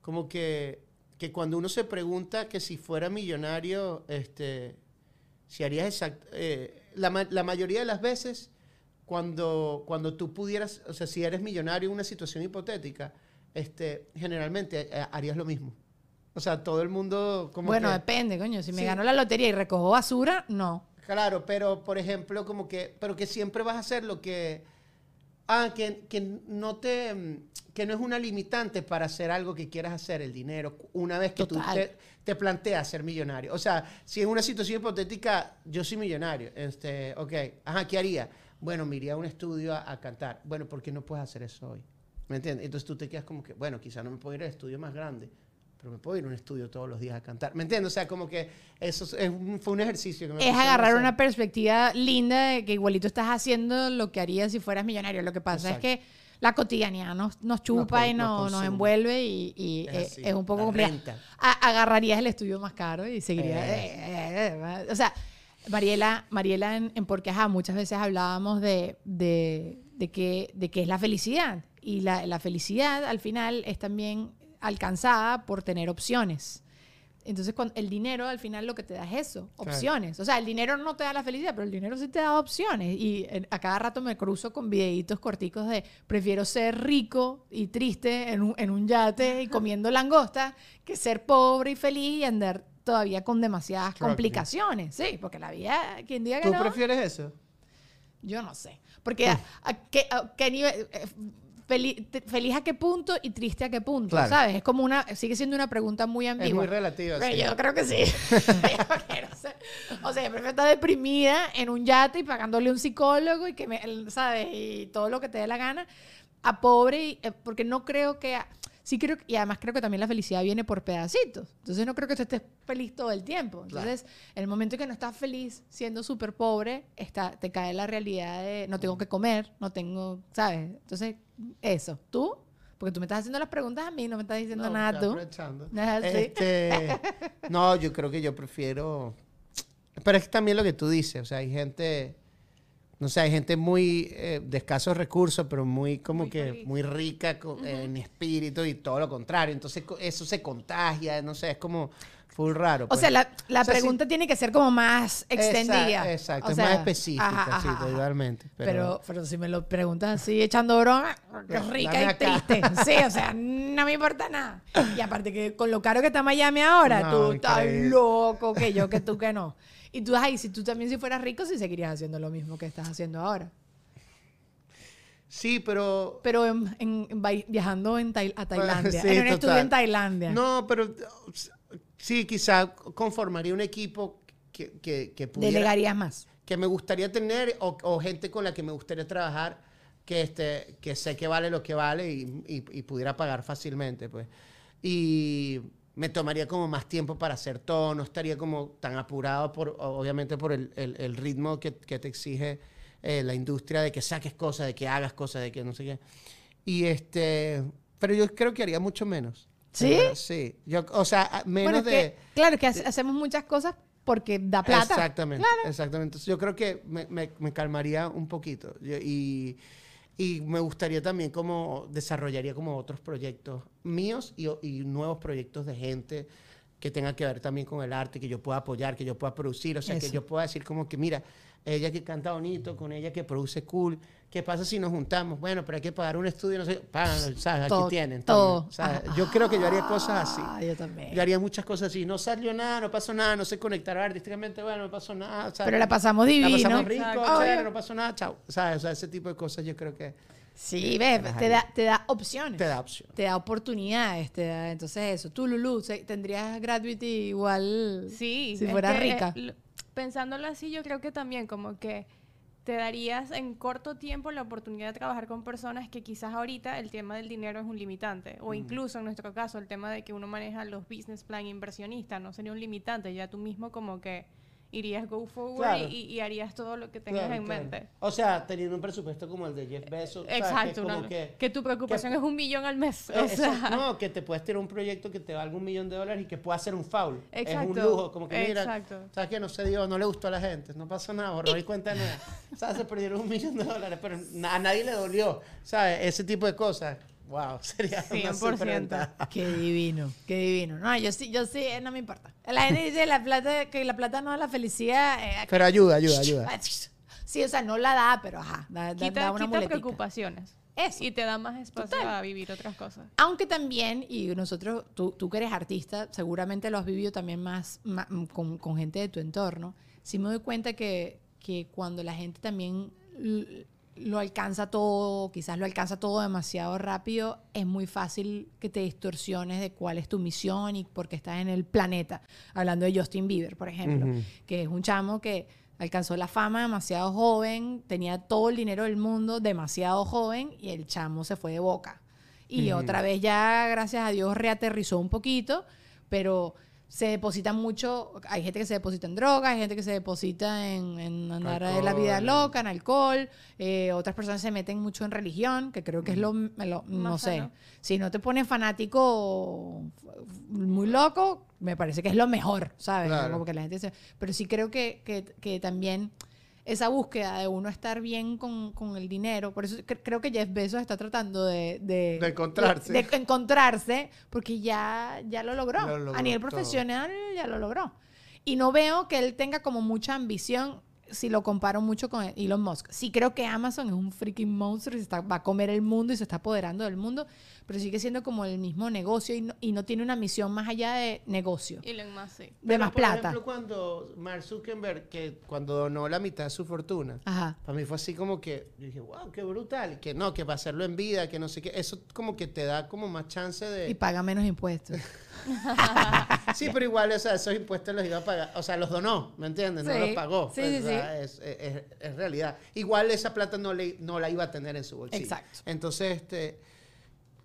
como que, que cuando uno se pregunta que si fuera millonario, este, si harías exact, eh, la, la mayoría de las veces, cuando, cuando tú pudieras, o sea, si eres millonario en una situación hipotética, este, generalmente eh, harías lo mismo. O sea, todo el mundo como Bueno, que- depende, coño. Si me Sí. gano la lotería y recojo basura, no. Claro, pero por ejemplo, como que, pero que siempre vas a hacer lo que, ah, que, que no te, mm, que no es una limitante para hacer algo que quieras hacer, el dinero, una vez que tú Total. te, te planteas ser millonario. O sea, si en una situación hipotética yo soy millonario, este, ok, ajá, ¿qué haría? Bueno, me iría a un estudio a, a cantar. Bueno, ¿por qué no puedes hacer eso hoy? ¿Me entiendes? Entonces tú te quedas como que, bueno, quizá no me puedo ir al estudio más grande, pero me puedo ir a un estudio todos los días a cantar. ¿Me entiendes? O sea, como que eso es un- fue un ejercicio que me Es agarrar hacer. una perspectiva linda de que igualito estás haciendo lo que harías si fueras millonario. Lo que pasa Exacto. es que la cotidianidad nos, nos chupa con- y nos no- nos, consume. envuelve y, y Es así, es un poco. A- agarrarías el estudio más caro y seguirías. Eh. eh, eh, eh, o sea, Mariela, Mariela en, en Porque Ajá, muchas veces hablábamos de, de, de, que, de que es la felicidad. Y la, la felicidad al final es también alcanzada por tener opciones. Entonces, cuando, el dinero al final lo que te da es eso, Claro. opciones. O sea, el dinero no te da la felicidad, pero el dinero sí te da opciones. Y en- a cada rato me cruzo con videitos corticos de prefiero ser rico y triste en un, en un yate y comiendo langosta que ser pobre y feliz y andar todavía con demasiadas Claro. complicaciones. Sí, porque la vida, quien diga que ¿Tú no, prefieres eso? yo no sé. Porque a, a qué, a qué nivel... eh, feli- te- feliz a qué punto y triste a qué punto, Claro. ¿sabes? Es como una, sigue siendo una pregunta muy ambigua. Es muy relativa. Pero sí. yo creo que sí. O sea, yo prefiero estar deprimida en un yate y pagándole un psicólogo y que me, ¿sabes? Y todo lo que te dé la gana a pobre, y, eh, porque no creo que... Sí creo, que- y además creo que también la felicidad viene por pedacitos. Entonces no creo que tú estés feliz todo el tiempo. Entonces, en el momento en que no estás feliz siendo súper pobre, está, te cae la realidad de no tengo que comer, no tengo, ¿sabes? Entonces, eso. ¿Tú? Porque tú me estás haciendo las preguntas a mí, no me estás diciendo No, nada tú. Este, no, yo creo que yo prefiero. Pero es también lo que tú dices. O sea, hay gente. No sé, hay gente muy eh, de escasos recursos, pero muy como Muy que feliz. muy rica en espíritu y todo lo contrario. Entonces eso se contagia, no sé, es como full raro. O pues. sea, la, la O sea, sí- pregunta tiene que ser como más extendida. Exacto, exacto, O es más específica, ajá, sí, ajá, ajá. totalmente. Pero, Pero, pero, si me lo preguntas así, echando broma, qué rica y acá. triste. Sí, o sea, no me importa nada. Y aparte que con lo caro que está Miami ahora, No, tú estás loco, que yo, que tú, que no. Y tú, ay, si tú también si fueras rico, sí seguirías haciendo lo mismo que estás haciendo ahora. sí, pero Pero en- en- en vai- viajando en Tai- a Tailandia, Sí, en un estudio en Tailandia. No, pero sí, quizá conformaría un equipo que, que, que pudiera, Delegarías más. que me gustaría tener o, o gente con la que me gustaría trabajar que, este, que sé que vale lo que vale y, y- y pudiera pagar fácilmente, pues. Y me tomaría como más tiempo para hacer todo, no estaría como tan apurado, por, obviamente por el, el- el ritmo que, que te exige eh, la industria de que saques cosas, de que hagas cosas, de que no sé qué. Y este, pero yo creo que haría mucho menos. ¿Sí? Sí. Yo, o sea, menos Bueno, es de... que, claro, que hace- hacemos muchas cosas porque da plata. Exactamente, exactamente. Entonces yo creo que me, me- me calmaría un poquito Yo- y, y me gustaría también como desarrollaría como otros proyectos míos y, y nuevos proyectos de gente que tenga que ver también con el arte, que yo pueda apoyar, que yo pueda producir, o sea, que Eso. yo pueda decir como que mira, ella que canta bonito, con ella que produce cool, ¿qué pasa si nos juntamos? Bueno, pero hay que pagar un estudio, no sé, pagan, ¿sabes? Aquí Todo, tienen. todo. sea, Ajá. yo creo que yo haría cosas así. Ah, yo también. Yo haría muchas cosas así. No salió nada, no pasó nada, no sé conectar artísticamente, bueno, no pasó nada. sea, Pero la pasamos la divino. pasamos rico, chévere, no pasó nada, chao. ¿Sabes? O sea, ese tipo de cosas yo creo que Sí, ves, Ajá. te da, te da opciones. te da opción. Te da oportunidades, te da, entonces eso. Tú, Lulu, tendrías gratuity igual Sí. si fuera que, eh, rica. pensándolo así, yo creo que también como que te darías en corto tiempo la oportunidad de trabajar con personas que quizás ahorita el tema del dinero es un limitante. O incluso en nuestro caso el tema de que uno maneja los business plan inversionistas no sería un limitante. Ya tú mismo como que irías go forward Claro. y, y harías todo lo que tengas Claro, en claro. mente. O sea, teniendo un presupuesto como el de Jeff Bezos. ¿sabes? Exacto, Que una- que, que, tu preocupación que- es un millón al mes. Eh, O exacto, sea, no, que te puedes tirar un proyecto que te valga un millón de dólares y que pueda ser un foul. Es un Exacto, lujo, como que mira, exacto. ¿sabes qué? No se dio, no le gustó a la gente, no pasó nada, borró y cuenta nada. ¿Sabes? Se perdieron un millón de dólares, pero a nadie le dolió, ¿sabes? Ese tipo de cosas. Wow, sería una 100%. superventaja. Qué divino, qué divino. No, yo sí, yo sí, eh, no me importa. La gente dice la plata, que la plata no da la felicidad. eh, Pero ayuda, ayuda, ayuda. Sí, o sea, no la da, pero ajá, da, da- quita, da una quita preocupaciones. eso. Y te da más espacio Total. a vivir otras cosas. Aunque también, y nosotros, tú, tú que eres artista, seguramente lo has vivido también más, ma- con, con gente de tu entorno, sí me doy cuenta que, que cuando la gente también lo alcanza todo, quizás lo alcanza todo demasiado rápido, es muy fácil que te distorsiones de cuál es tu misión y por qué estás en el planeta. Hablando de Justin Bieber, por ejemplo, que es un chamo que alcanzó la fama demasiado joven, tenía todo el dinero del mundo demasiado joven y el chamo se fue de boca. Y otra vez ya, gracias a Dios, reaterrizó un poquito, pero se deposita mucho, hay gente que se deposita en drogas, hay gente que se deposita en, en andar de la vida Alcohol. loca, en alcohol, eh, otras personas se meten mucho en religión, que creo que es lo, lo- no sé, sano. si no te pones fanático muy loco, me parece que es lo mejor, ¿sabes? Claro. Como que la gente se- pero sí creo que, que, que también esa búsqueda de uno estar bien con, con el dinero, por eso cre- creo que Jeff Bezos está tratando de... De, De encontrarse. De, de encontrarse, porque ya, ya lo logró. Lo logró A nivel todo. profesional ya lo logró. Y no veo que él tenga como mucha ambición si lo comparo mucho con Elon Musk. Sí creo que Amazon es un freaking monstruo y se está- va a comer el mundo y se está apoderando del mundo, pero sigue siendo como el mismo negocio y no, y no tiene una misión más allá de negocio, Elon Musk, sí. de Pero, más por plata. ejemplo, cuando Mark Zuckerberg, que cuando donó la mitad de su fortuna, Ajá. para mí fue así como que, yo dije, wow, qué brutal. y Que no, que va a hacerlo en vida, que no sé qué. Eso como que te da como más chance Y de... paga menos impuestos. Sí, pero igual, o sea, esos impuestos los iba a pagar. O sea, los donó, ¿me entiendes? No Sí. los pagó. Sí, pues, sí, o sea, Es, es- es realidad. Igual esa plata no, le, no la iba a tener en su bolsillo. Exacto. Entonces, este...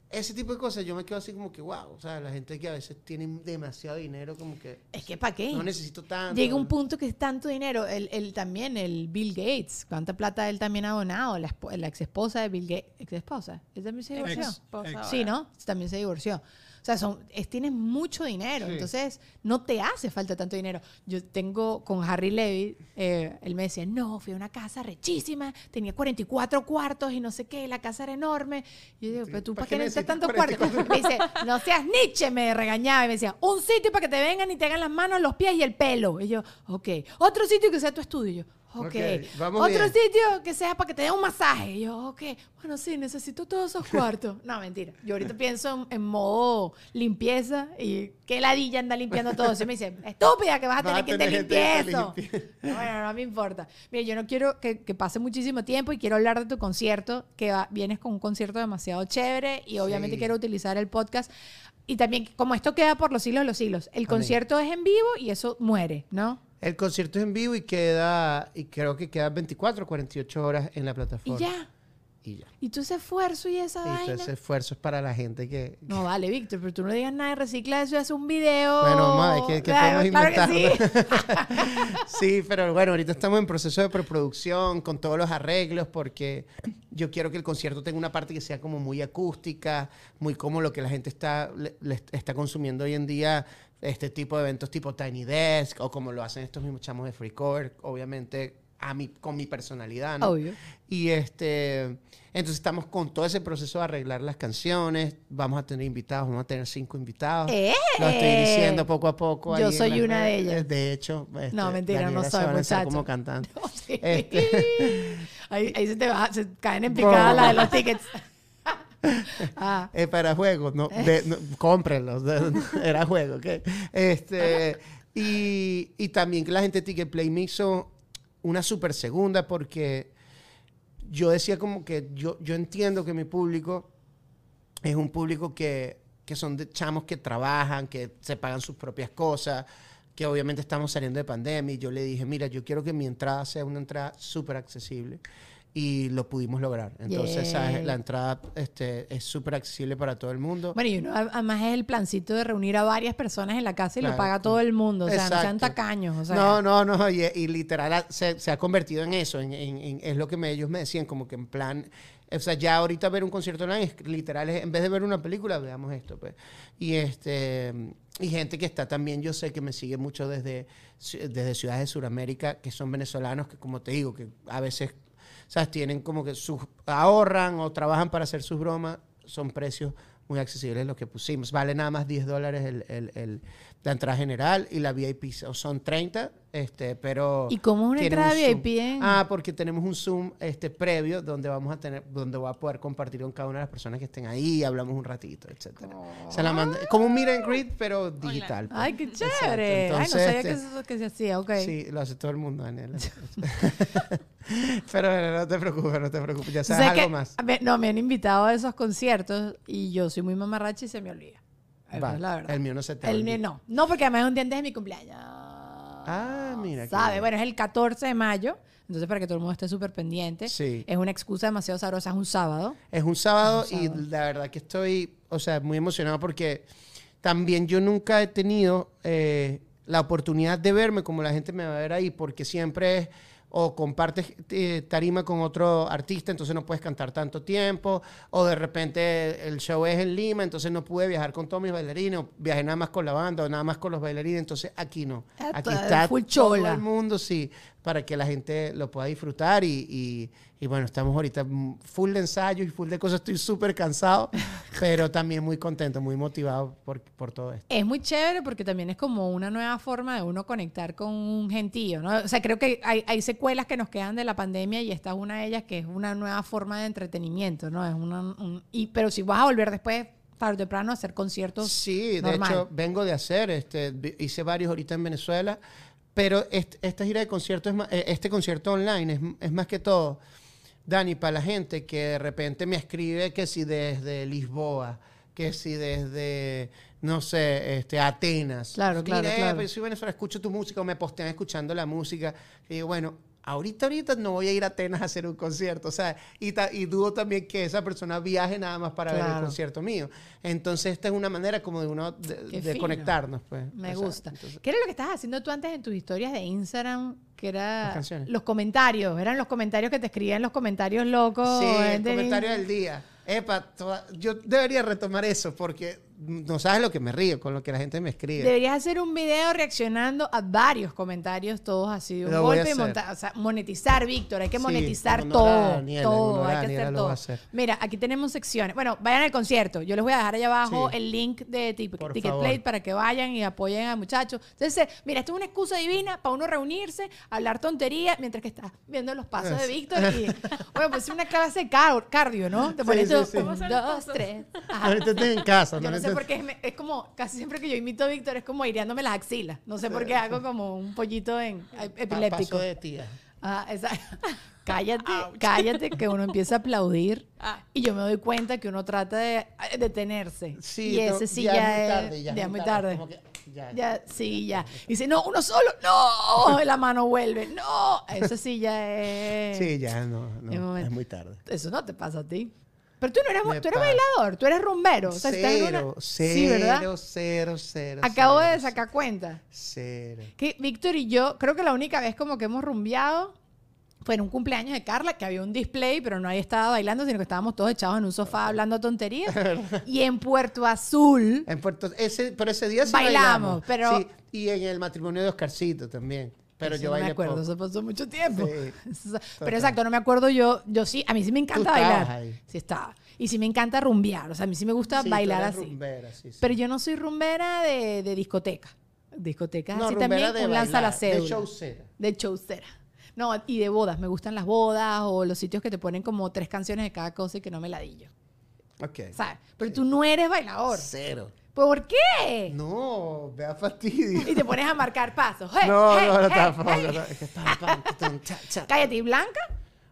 Ese tipo de cosas yo me quedo así como que, wow, o sea, la gente que a veces tiene demasiado dinero como que Es que ¿para qué? no necesito tanto. Llega un punto que es tanto dinero. El, el también, el Bill Gates, ¿cuánta plata él también ha donado? La, la ex esposa de Bill Gates. ¿Ex esposa? ¿Él también se divorció? Ex- Esposa ex-. Sí, ¿no? También se divorció. O sea, son, es, tienes mucho dinero, Sí. entonces no te hace falta tanto dinero. Yo tengo con Harry Levy, eh, él me decía, no, fui a una casa rechísima, tenía 44 cuartos y no sé qué, la casa era enorme. Y yo digo, pero tú, ¿para ¿para qué necesitas tantos cuartos? Me dice, no seas Nietzsche, me regañaba y me decía, un sitio para que te vengan y te hagan las manos, los pies y el pelo. Y yo, ok. Otro sitio que sea tu estudio. Y yo, ok. Ok, vamos Otro bien. sitio que sea para que te den un masaje. Y yo, ok. Bueno, sí, necesito todos esos cuartos. No, mentira. Yo ahorita pienso en, en modo limpieza y qué ladilla anda limpiando todo. Y me dice, estúpida, que vas a Vas a tener que te tener limpie eso. Bueno, no me importa. Mira, yo no quiero que, que pase muchísimo tiempo y quiero hablar de tu concierto, que va- vienes con un concierto demasiado chévere y obviamente Sí. quiero utilizar el podcast. Y también, como esto queda por los siglos de los siglos, el concierto es en vivo y eso muere, ¿no? El concierto es en vivo y queda, y creo que queda 24 o 48 horas en la Y plataforma. ya. Y ya. Y tú ese esfuerzo y esa Y vaina. todo ese esfuerzo es para la gente que... No, vale, Víctor, pero tú no digas nada recicla eso y haz un video. Bueno, ver, ¿qué- qué Claro, podemos claro que sí. Sí, pero bueno, ahorita estamos en proceso de preproducción con todos los arreglos porque yo quiero que el concierto tenga una parte que sea como muy acústica, muy como lo que la gente está, le- le está consumiendo hoy en día, este tipo de eventos tipo Tiny Desk o como lo hacen estos mismos chamos de Free Cover, obviamente a mi, con mi personalidad, ¿no? Obvio. Y este, entonces estamos con todo ese proceso de arreglar las canciones. Vamos a tener invitados, vamos a tener cinco invitados. ¡Eh! Lo estoy diciendo poco a poco. Yo soy una de ellas. De hecho, este, No, mentira, no Daniela soy, muchacho. como cantante. No, sí. Este. ahí, ahí se te va, se caen en picada la de los tickets. ah, Eh, para juegos, no, cómprenlos. era juego, ¿ok? Este, y, y también que la gente de Ticket Play me hizo una super segunda porque yo decía como que yo, yo entiendo que mi público es un público que, que son de chamos que trabajan, que se pagan sus propias cosas, que obviamente estamos saliendo de pandemia y yo le dije, mira, yo quiero que mi entrada sea una entrada súper accesible y lo pudimos lograr. Entonces, la entrada este, es súper accesible para todo el mundo. bueno, y uno además es el plancito de reunir a varias personas en la casa y lo paga todo el mundo. O sea, no sean tacaños. O sea, no, no, no, y, y literal se, se ha convertido en eso, en, en- en- es lo que me- ellos me decían, como que en plan, o sea, ya ahorita ver un concierto online es literal, es- en vez de ver una película, veamos esto, pues. Y este, y gente que está también, yo sé que me sigue mucho desde, desde ciudades de Sudamérica, que son venezolanos, que como te digo, que a veces, ¿sabes? Tienen como que sus, ahorran o trabajan para hacer sus bromas, son precios muy accesible lo que pusimos. Vale nada más 10 dólares el, el- el- la entrada general y la VIP so- son 30, este, pero... ¿Y cómo es una entrada un. VIP en- Ah, porque tenemos un Zoom este, previo donde vamos a tener, donde voy a poder compartir con cada una de las personas que estén ahí, hablamos un ratito, etcétera. Se la mandé- como un meet and greet, pero digital. pues. Ay, qué chévere. Ay, no Entonces, sabía que este, eso que se hacía, ok. Sí, lo hace todo el mundo, Daniela. Pero no te preocupes, no te preocupes. Ya sabes algo que- más. a ver, no, me han invitado a esos conciertos y yo soy muy mamarracha y se me olvida. Va, es la verdad. el mío no se te El olvida. mío no. No, porque además es un día antes de mi cumpleaños. Ah, mira. ¿Sabe? Bueno, es el 14 de mayo. Entonces, para que todo el mundo esté súper pendiente. Sí. Es una excusa demasiado sabrosa. Es un sábado. Es un sábado Es un y la verdad que estoy, o sea, muy emocionado porque también yo nunca he tenido eh, la oportunidad de verme como la gente me va a ver ahí, porque siempre es o compartes eh, tarima con otro artista, entonces no puedes cantar tanto tiempo, o de repente el show es en Lima, entonces no pude viajar con todos mis bailarines, o viajé nada más con la banda, o nada más con los bailarines, entonces aquí no. Aquí está full todo chola. el mundo, sí, para que la gente lo pueda disfrutar y, y- y bueno, estamos ahorita full de ensayos y full de cosas, estoy súper cansado, pero también muy contento, muy motivado por, por todo esto. Es muy chévere porque también es como una nueva forma de uno conectar con un gentío, ¿no? O sea, creo que hay, hay secuelas que nos quedan de la pandemia y esta es una de ellas que es una nueva forma de entretenimiento, ¿no? Es una, un- y, pero si vas a volver después, tarde o temprano, a hacer conciertos. Sí, de normal. hecho, vengo de hacer, este, hice varios ahorita en Venezuela, pero est- esta gira de conciertos, eh, este concierto online es, es más que todo, Dani, para la gente que de repente me escribe que si desde Lisboa, que si desde, no sé, este, Atenas. Claro, claro, Mira, eh, claro. pues soy Venezuela, escucho tu música o me postean escuchando la música. Y digo, bueno, ahorita, ahorita no voy a ir a Atenas a hacer un concierto. O sea, y, ta- y dudo también que esa persona viaje nada más para ver el concierto mío. Entonces, esta es una manera como de uno de, conectarnos, pues. Me gusta. Entonces, ¿Qué era lo que estabas haciendo tú antes en tus historias de Instagram? Que era los comentarios, eran los comentarios que te escribían los comentarios locos. sí, el comentario del día. Epa, toda- yo debería retomar eso porque no sabes lo que me río con lo que la gente me escribe. Deberías hacer un video reaccionando a varios comentarios, todos así de un Lo voy a golpe y hacer. monta- o sea, monetizar, Víctor. Hay que Sí, monetizar a todo. Daniela, todo, a hay que Daniela hacer todo. a hacer. Mira, aquí tenemos secciones. Bueno, vayan al concierto. Yo les voy a dejar allá abajo Sí. el link de Tic- Por Ticket favor. Plate para que vayan y apoyen al muchacho. Entonces, mira, esto es una excusa divina para uno reunirse, hablar tontería mientras que estás viendo los pasos de Víctor. Y, bueno, pues es una clase de car- cardio, ¿no? Te pones sí, tú, sí. un, ¿Cómo son los dos, tres. Ahorita estoy en casa. No sé por qué es, como casi siempre que yo imito a Víctor es como hiriéndome las axilas. No sé por qué hago como un pollito en epiléptico. paso de tía. Ah. Cállate, cállate que uno empieza a aplaudir Ah. y yo me doy cuenta que uno trata de detenerse. Sí, y ese sí ya ya, es tarde, ya ya es muy tarde. que ya- Ya, sí, ya. Y dice, no, uno solo, no, la mano vuelve, no. Eso sí ya es. Sí, ya no, no, es muy tarde. Eso no te pasa a ti. Pero tú no eres, Me tú eres pasa. bailador, tú eres rumbero. O sea, en una- cero, cero, Sí, ¿verdad? cero, cero, Acabo cero, de sacar cuenta. Cero. Que Víctor y yo, creo que la única vez como que hemos rumbeado fue en un cumpleaños de Carla, que había un display, pero nadie estaba bailando, sino que estábamos todos echados en un sofá hablando tonterías. y en Puerto Azul, En Puerto, ese, pero ese día sí Bailamos, bailamos. pero- Sí, y en el matrimonio de Oscarcito también. Pero Eso yo no bailé me acuerdo, eso pasó mucho tiempo. Sí, pero exacto, no me acuerdo yo, yo sí, a mí sí me encanta bailar. ahí. Sí estaba. Y sí me encanta rumbear, o sea, a mí sí me gusta Sí, bailar así. rumbera, sí, sí. Pero yo no soy rumbera de, de discoteca. Discoteca no, así también, de un lanza la bailar, de cédula. showcera. De showcera. No, y de bodas. Me gustan las bodas o los sitios que te ponen como tres canciones de cada cosa y que no me ladillo. Ok. ¿Sabes? Pero tú no eres bailador. Cero. ¿Por qué? No, vea fastidio. Y te pones a marcar pasos. Hey, No, hey, no, no, hey, tampoco. hey. no, es que pam, pam, tum, cha, cha. Cállate, ¿y Blanca?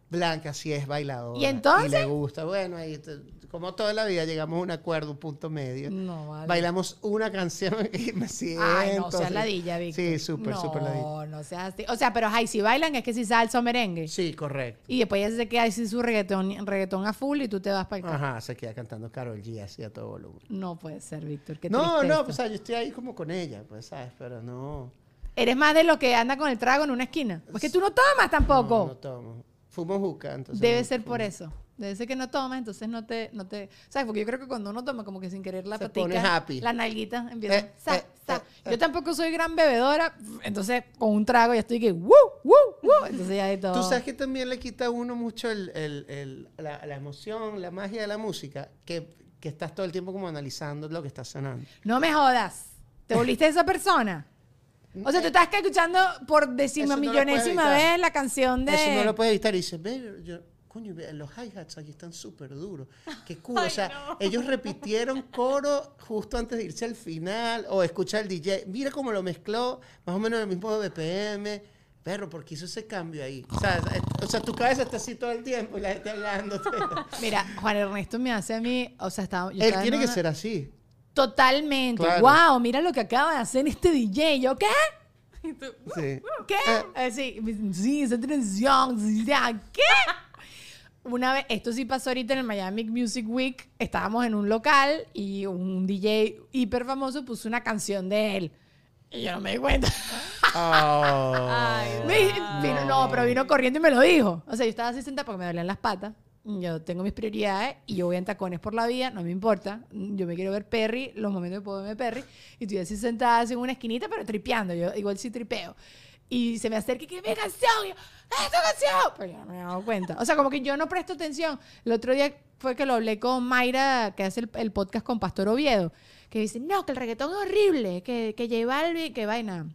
Blanca sí es bailadora. ¿Y entonces? le gusta. Bueno, ahí te- como toda la vida llegamos a un acuerdo, un punto medio. No, vale. Bailamos una canción y me siento. Ay, no seas ladilla, Víctor. Sí, súper, súper ladilla. No, no seas así. O sea, pero ay, si bailan es que si salsa o merengue. Sí, correcto. Y después ya se queda así su reggaetón, reggaetón a full y tú te vas para el carro. Ajá, se queda cantando Carol G así a todo volumen. No puede ser, Víctor. Qué No, no, pues, o sea, yo estoy ahí como con ella, pues, ¿sabes? Pero no. Eres más de lo que anda con el trago en una esquina. Porque tú no tomas tampoco. No, no tomo. Fumo juca, entonces. Debe no ser fumo. por eso. Debe ser que no tomas, entonces no te, no te. ¿Sabes? Porque yo creo que cuando uno toma, como que sin querer la Se patica, pone happy. la nalguita empieza. Eh, sa, eh, sa. eh, eh. Yo tampoco soy gran bebedora, entonces con un trago ya estoy que ¡woo! ¡woo! ¡woo! Entonces ya de todo. Tú sabes que también le quita a uno mucho el, el- el- la, la emoción, la magia de la música, que que estás todo el tiempo como analizando lo que está sonando. No me jodas. ¿Te volviste esa persona? O sea, tú estás escuchando por Eso no vez la canción de... Eso no lo puedes evitar. Y dices, yo, coño, los hi-hats aquí están súper duros. Qué cool. o sea, no. ellos repitieron coro justo antes de irse al final. O escucha el DJ. Mira cómo lo mezcló, más o menos el mismo BPM. Perro, porque hizo ese cambio ahí. O sea, o sea, tu cabeza está así todo el tiempo y la gente hablando. Mira, Juan Ernesto me hace a mí, o sea, estaba, yo Él tiene que una- ser así. Totalmente. Claro. Wow, mira lo que acaba de hacer este DJ. ¿Yo qué? Y tú, Sí. ¿Qué? Eh. Eh, sí, sí, esa transición. ¿Qué? Una vez, esto sí pasó ahorita en el Miami Music Week. Estábamos en un local y un DJ hiper famoso puso una canción de él. Y yo no me di cuenta. Oh. Ay, vino- no, pero vino corriendo y me lo dijo. O sea, yo estaba así sentada porque me dolían las patas. Yo tengo mis prioridades y yo voy en tacones por la vía, no me importa. Yo me quiero ver Perry, los momentos que puedo verme Perry. Y estoy así sentada así en una esquinita, pero tripeando. Yo igual sí tripeo. Y se me acerca y que mi canción. Y yo, ¡Es tu canción! Pero yo no me he dado cuenta. O sea, como que yo no presto atención. El otro día fue que lo hablé con Mayra, que hace el, el podcast con Pastor Oviedo, que dice, no, que el reggaetón es horrible, que, que J Balvin, que vaina.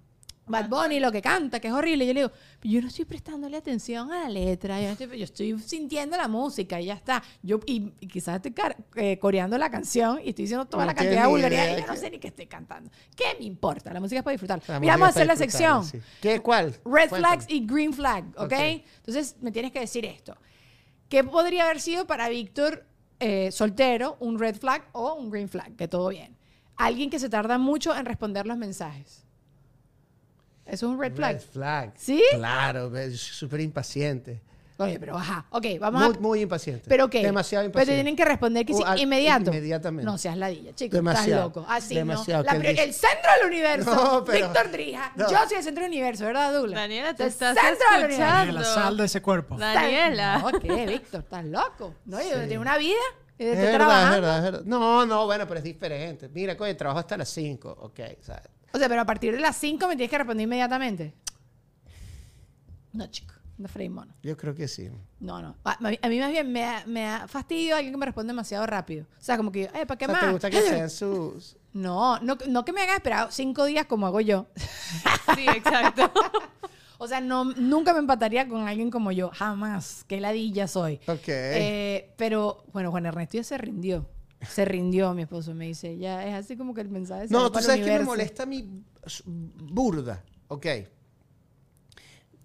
Bad Bunny, lo que canta, que es horrible. Y yo le digo, yo no estoy prestándole atención a la letra, yo, no estoy, yo estoy sintiendo la música y ya está. Yo, y, y quizás estoy car- eh, coreando la canción y estoy diciendo toda No la cantidad de vulgaridad y yo no sé ni qué estoy cantando. ¿Qué me importa? La música es para disfrutar. La Mira, vamos a hacer la sección. sí. ¿Qué? ¿Cuál? Red Cuéntame. flags y green flag, ¿ok? Ok. Entonces me tienes que decir esto. ¿Qué podría haber sido para Víctor eh, soltero un red flag o un green flag? Que todo bien. Alguien que se tarda mucho en responder los mensajes. Eso es un red flag. Red flag. ¿Sí? Claro, súper impaciente. Oye, pero ajá. Ok, vamos Muy, a... muy impaciente. ¿Pero qué? Demasiado Pero impaciente. te tienen que responder que sí, Uh, al- inmediato. inmediatamente. No seas ladilla, chico. Demasiado. Estás loco. Así, Demasiado, ¿no? La dice- el centro del universo. No, pero- Víctor Drija. no. Yo soy el centro del universo, ¿verdad, Douglas? Daniela, te El estás centro del universo. escuchando. Daniela, sal de ese cuerpo. Daniela. No, ¿qué, Víctor? ¿Estás loco? No, yo Sí. tengo una vida. y Es verdad, es verdad, es verdad. No, no, bueno, pero es diferente. Mira, coño, trabajo hasta las 5, ok, ¿sabes? O sea, pero a partir de las 5 me tienes que responder inmediatamente. No, chico. No freí mono. Yo creo que sí. No, no. A, a mí a mí más bien me da, me da fastidio alguien que me responde demasiado rápido. O sea, como que, eh, ¿para qué O sea, más? ¿Te gusta que sean sus...? No, no, no que me haga esperar cinco días como hago yo. Sí, exacto. O sea, no, nunca me empataría con alguien como yo. Jamás. Qué ladilla soy. Ok. Eh, pero, bueno, Juan Ernesto ya se rindió. Se rindió, mi esposo me dice. Ya es así como que el mensaje se no, tú sabes que me molesta s- burda, ok.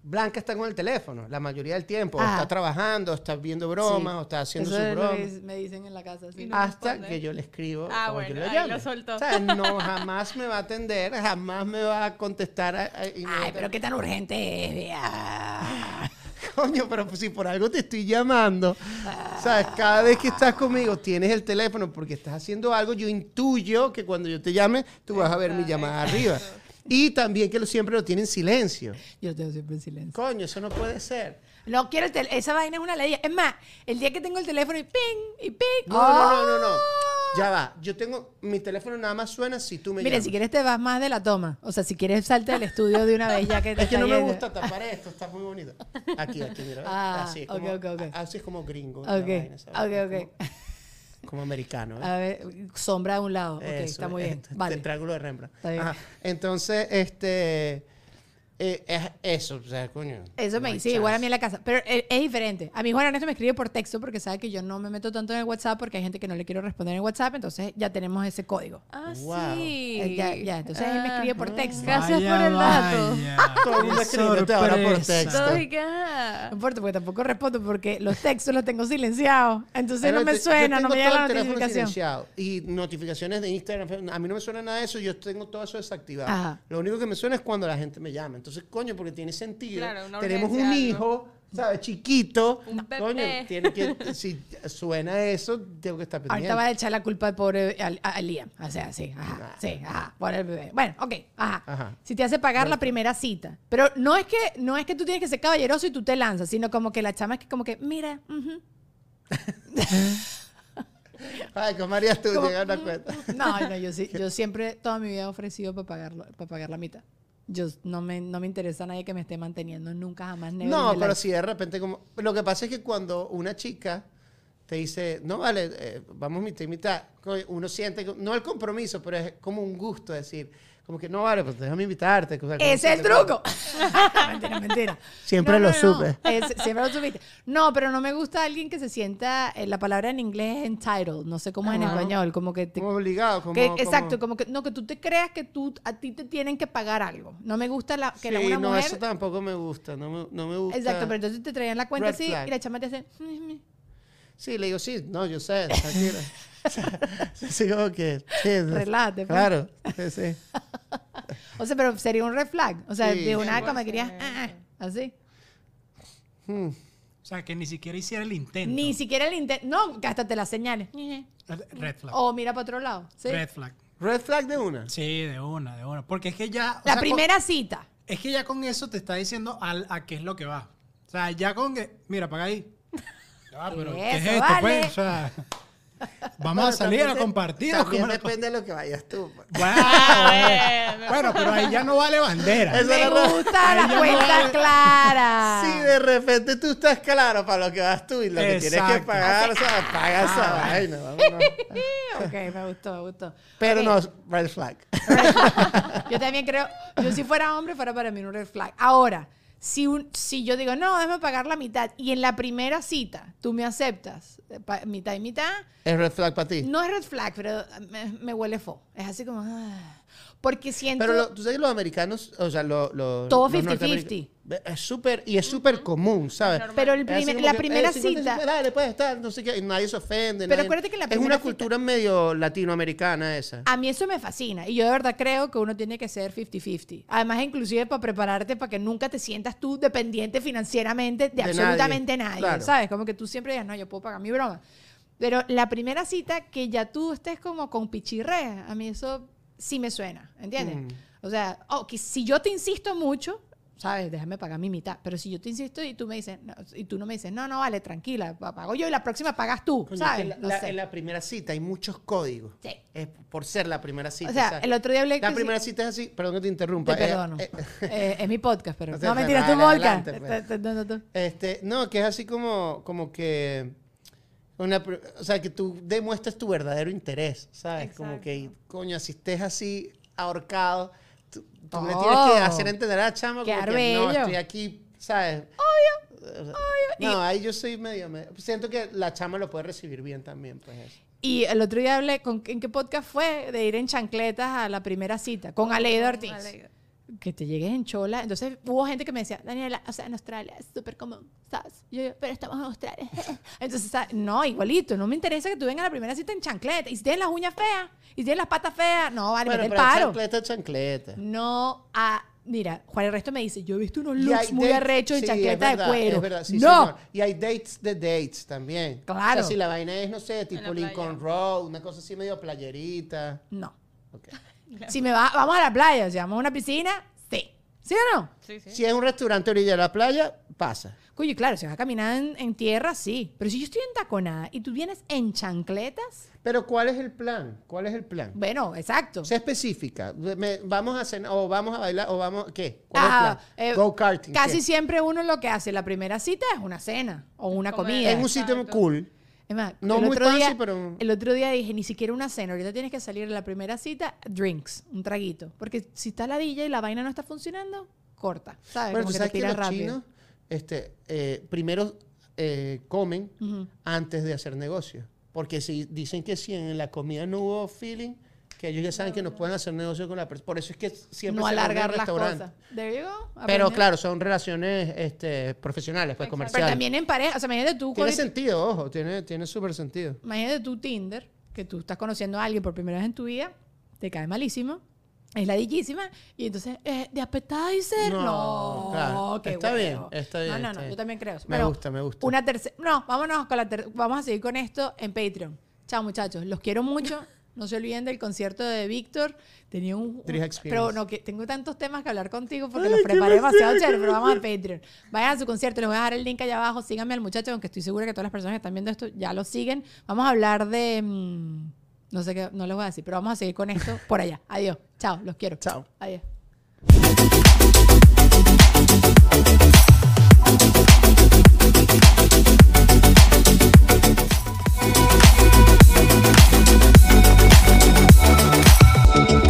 Blanca está con el teléfono la mayoría del tiempo. o Ajá. Está trabajando, o está viendo bromas, Sí. o está haciendo Eso sus es lo que bromas. me dicen en la casa. sí. Y no hasta que yo le escribo Ah, o bueno, yo le ahí llame. lo soltó. O sea, no, jamás me va a atender, jamás me va a contestar. a- a- Ay, pero qué tan urgente es. Coño, pero si por algo te estoy llamando, sabes, cada vez que estás conmigo tienes el teléfono porque estás haciendo algo, yo intuyo que cuando yo te llame, tú vas a ver mi llamada arriba. Y también que lo, siempre lo tiene en silencio. Yo lo tengo siempre en silencio. Coño, eso no puede ser. No quiero el tel- Esa vaina es una ley. Es más, el día que tengo el teléfono y ping, y ping. No, no, no, no, no. Ya va. Yo tengo, mi teléfono nada más suena si tú me Mira, llamas. si quieres te vas más de la toma. O sea, si quieres salte del estudio de una vez ya que te Es que está no me yendo. gusta tapar esto, está muy bonito. Aquí, aquí, mira. Ah, así, es ok, como, ok, ok. así es como gringo. la Ok, vaina, ¿sabes? ok, ok. Como, como americano. ¿eh? A ver, sombra de un lado. Ok, Eso, está muy bien. este, Vale. Triángulo de Rembrandt. Está bien. Ajá. Entonces, este. Eh, es eso, o sea, coño. Eso no me dice, igual a mí en la casa. Pero es, es diferente. A mí Juan Ernesto me escribe por texto porque sabe que yo no me meto tanto en el WhatsApp porque hay gente que no le quiero responder en WhatsApp. Entonces ya tenemos ese código. Ah, Wow. sí. Eh, ya, ya, entonces él me escribe por texto. Gracias Vaya, por el dato. Todo el mundo escribiéndote ahora por texto. Ah. No importa, porque tampoco respondo porque los textos los tengo silenciados. Entonces Pero no me te- suena, no me llega la notificación. silenciado. Y notificaciones de Instagram. A mí no me suena nada de eso. Yo tengo todo eso desactivado. Ajá. Lo único que me suena es cuando la gente me llama. Entonces, coño, porque tiene sentido. Claro, una Tenemos un hijo, ¿sabes? Chiquito. Un Coño, bebé. tiene que. Si suena eso, tengo que estar pendiente. Ahorita va a echar la culpa al pobre al, a- a Liam. O sea, sí, ajá, Nah. sí, ajá, por el bebé. Bueno, ok, ajá. Ajá. Si te hace pagar la primera cita. Pero no es que no es que tú tienes que ser caballeroso y tú te lanzas, sino como que la chama es que como que, mira, ujú. Ay, ¿cómo harías tú? Como- Llega una cuenta. No, no, yo sí, yo siempre toda mi vida he ofrecido para pagarlo, para pagar la mitad. Yo no me, no me interesa a nadie que me esté manteniendo, nunca jamás. never No, pero life. si de repente como... Lo que pasa es que cuando una chica te dice, no vale, eh, vamos mitad y mitad. Uno siente, no el compromiso, pero es como un gusto decir, como que no vale, pues déjame invitarte. o sea, es el truco. mentira, mentira. Siempre lo supe. Es- siempre lo supiste. No, pero no me gusta alguien que se sienta, eh, la palabra en inglés es entitled, no sé cómo es en español, como que te... Como obligado, como... que- como- exacto, como que no que tú te creas que tú a ti te tienen que pagar algo. No me gusta la, que la- una no, mujer eso tampoco me gusta, no me, no me gusta. Exacto, pero entonces te traían la cuenta así flag. y la chama te hace "Mm, Sí, le digo, sí, no, yo sé, tranquila. sí, como que... Sí, Relájate, pues. Claro, sí, sí. O sea, pero sería un red flag. O sea, Sí. de una 100%. como que querías ah, ah, así. Hmm. O sea, que ni siquiera hiciera el intento. Ni siquiera el intento. No, que hasta te las señales. Red flag. O mira para otro lado. ¿sí? Red flag. Red flag de una. Sí, de una, de una. Porque es que ya. La sea, con- primera cita. es que ya con eso te está diciendo al- a qué es lo que va. O sea, ya con que. Mira, paga ahí. Ah, pero ¿qué es esto, vale. pues? O sea. Vamos a salir a compartir. ¿o También cómo depende de lo que vayas tú. pues. Bueno, pero ahí ya no vale bandera. Eso Me gusta la no cuenta vale. clara. Si de repente tú estás claro para lo que vas tú y lo que tienes que pagar, o sea, paga esa Ah. vaina. vámonos. Ok, me gustó, me gustó. Pero no, red flag. Yo también creo, yo si fuera hombre fuera para mí un red flag. Ahora, si, un, si yo digo, no, déjame pagar la mitad y en la primera cita tú me aceptas eh, pa- mitad y mitad, Es red flag para ti. no es red flag, pero me, me huele fo. Es así como, ah. porque siento... Pero lo- tú sabes que los americanos, o sea, lo- lo- Todo los 50-50. Es súper, y es súper común, ¿sabes? pero el Es primer- como la que, primera eh, 50, cita... Dale, puedes estar, no sé qué, y nadie se ofende. Pero nadie- acuérdate que la Es primera una cita- cultura medio latinoamericana esa. A mí eso me fascina y yo de verdad creo que uno tiene que ser 50-50. Además, inclusive para prepararte para que nunca te sientas tú dependiente financieramente de, De absolutamente nadie, nadie, claro. ¿sabes? Como que tú siempre digas, no, yo puedo pagar mi broma. Pero la primera cita que ya tú estés como con pichirrea, a mí eso sí me suena, ¿entiendes? Mm. O sea, oh, que si yo te insisto mucho, ¿sabes? Déjame pagar mi mitad. Pero si yo te insisto y tú me dices, no, y tú no me dices, no, no, vale, tranquila, pa- pago yo y la próxima pagas tú, Coño, es ¿sabes? la- No la- en la primera cita hay muchos códigos. Sí. Es por ser la primera cita. O sea, el otro día hablé La que primera sí- cita es así, perdón que te interrumpa. Te eh, perdono. eh, Eh, es mi podcast, pero. No, mentira, dale, tu podcast. Este, no, que es así como, como que. Una, o sea, que tú demuestras tu verdadero interés, ¿sabes? Como Exacto. que, coño, si estés así ahorcado, tú, tú le Oh. tienes que hacer entender a la chama como que no, estoy aquí, ¿sabes? Obvio. No, ahí yo soy medio, medio- Siento que la chama lo puede recibir bien también, pues eso. Y el otro día hablé, con, ¿en qué podcast fue? De ir en chancletas a la primera cita, con Aleida Ortiz. Aleida. Que te llegues en chola. Entonces hubo gente que me decía, Daniela, o sea, en Australia es súper común, ¿sabes? Yo, yo, pero estamos en Australia. Entonces, ¿sabes? no, igualito, no me interesa que tú vengas a la primera cita en chancleta. Y si tienes las uñas feas, y si tienes las patas feas, no, vale, bueno, el pero paro. chancleta, chancleta. No, a, mira, Juan el Resto me dice, yo he visto unos looks muy arrechos sí, chancleta es verdad, de cuero. Es verdad, sí, no, señor. Y hay dates de dates también. Claro. O sea, si la vaina es, no sé, tipo. Lincoln Road, una cosa así medio playerita. no. Ok. Si me va, vamos a la playa, si vamos a una piscina, sí. ¿Sí o no? Sí, sí. Si es un restaurante a orilla de la playa, pasa. Coño, claro, si vas a caminar en, en tierra, sí. Pero si yo estoy en taconada y tú vienes en chancletas, Pero ¿cuál es el plan? ¿Cuál es el plan? bueno, exacto. Sea específica. Me- vamos a cenar, o vamos a bailar, o vamos, ¿qué? ¿Cuál Ah, es el eh, plan? Go karting. Casi siempre uno lo que hace la primera cita es una cena o una Comer. comida. En un sitio Exacto. cool. Es más, No el muy otro fancy, día, pero- El otro día dije, ni siquiera una cena. Ahorita tienes que salir en la primera cita, drinks, un traguito. Porque si está la DJ y la vaina no está funcionando, corta. ¿Sabes? Bueno, Como tú que sabes te que los rápido. chinos este, eh, primero eh, comen Ujú. antes de hacer negocio. Porque si dicen que si en la comida no hubo feeling, que ellos ya saben que no pueden hacer negocio con la persona. Por eso es que siempre no se alargar las cosas. There you go. Pero claro, son relaciones este, profesionales, pues Exacto. comerciales. Pero también en pareja. O sea, imagínate tú, Tiene sentido, ojo, tiene, tiene súper sentido. imagínate tú Tinder, que tú estás conociendo a alguien por primera vez en tu vida, te cae malísimo, es ladillísima, y entonces, eh, de appetizer, No, no, claro, qué está bien, huevo. está bien, No, no, no, bien. yo también creo. Me Pero gusta, me gusta. Una tercera, no, vámonos con la ter- vamos a seguir con esto en Patreon. Chao muchachos, los quiero mucho. No se olviden del concierto de Víctor. Tenía un, pero no que tengo tantos temas que hablar contigo porque los preparé demasiado chévere, pero vamos a Patreon. Vayan a su concierto, les voy a dejar el link allá abajo. Síganme al muchacho, aunque estoy segura que todas las personas que están viendo esto ya lo siguen. Vamos a hablar de mm, no sé qué, no les voy a decir, pero vamos a seguir con esto por allá. Adiós. Chao, los quiero. Chao. Adiós. Thank you.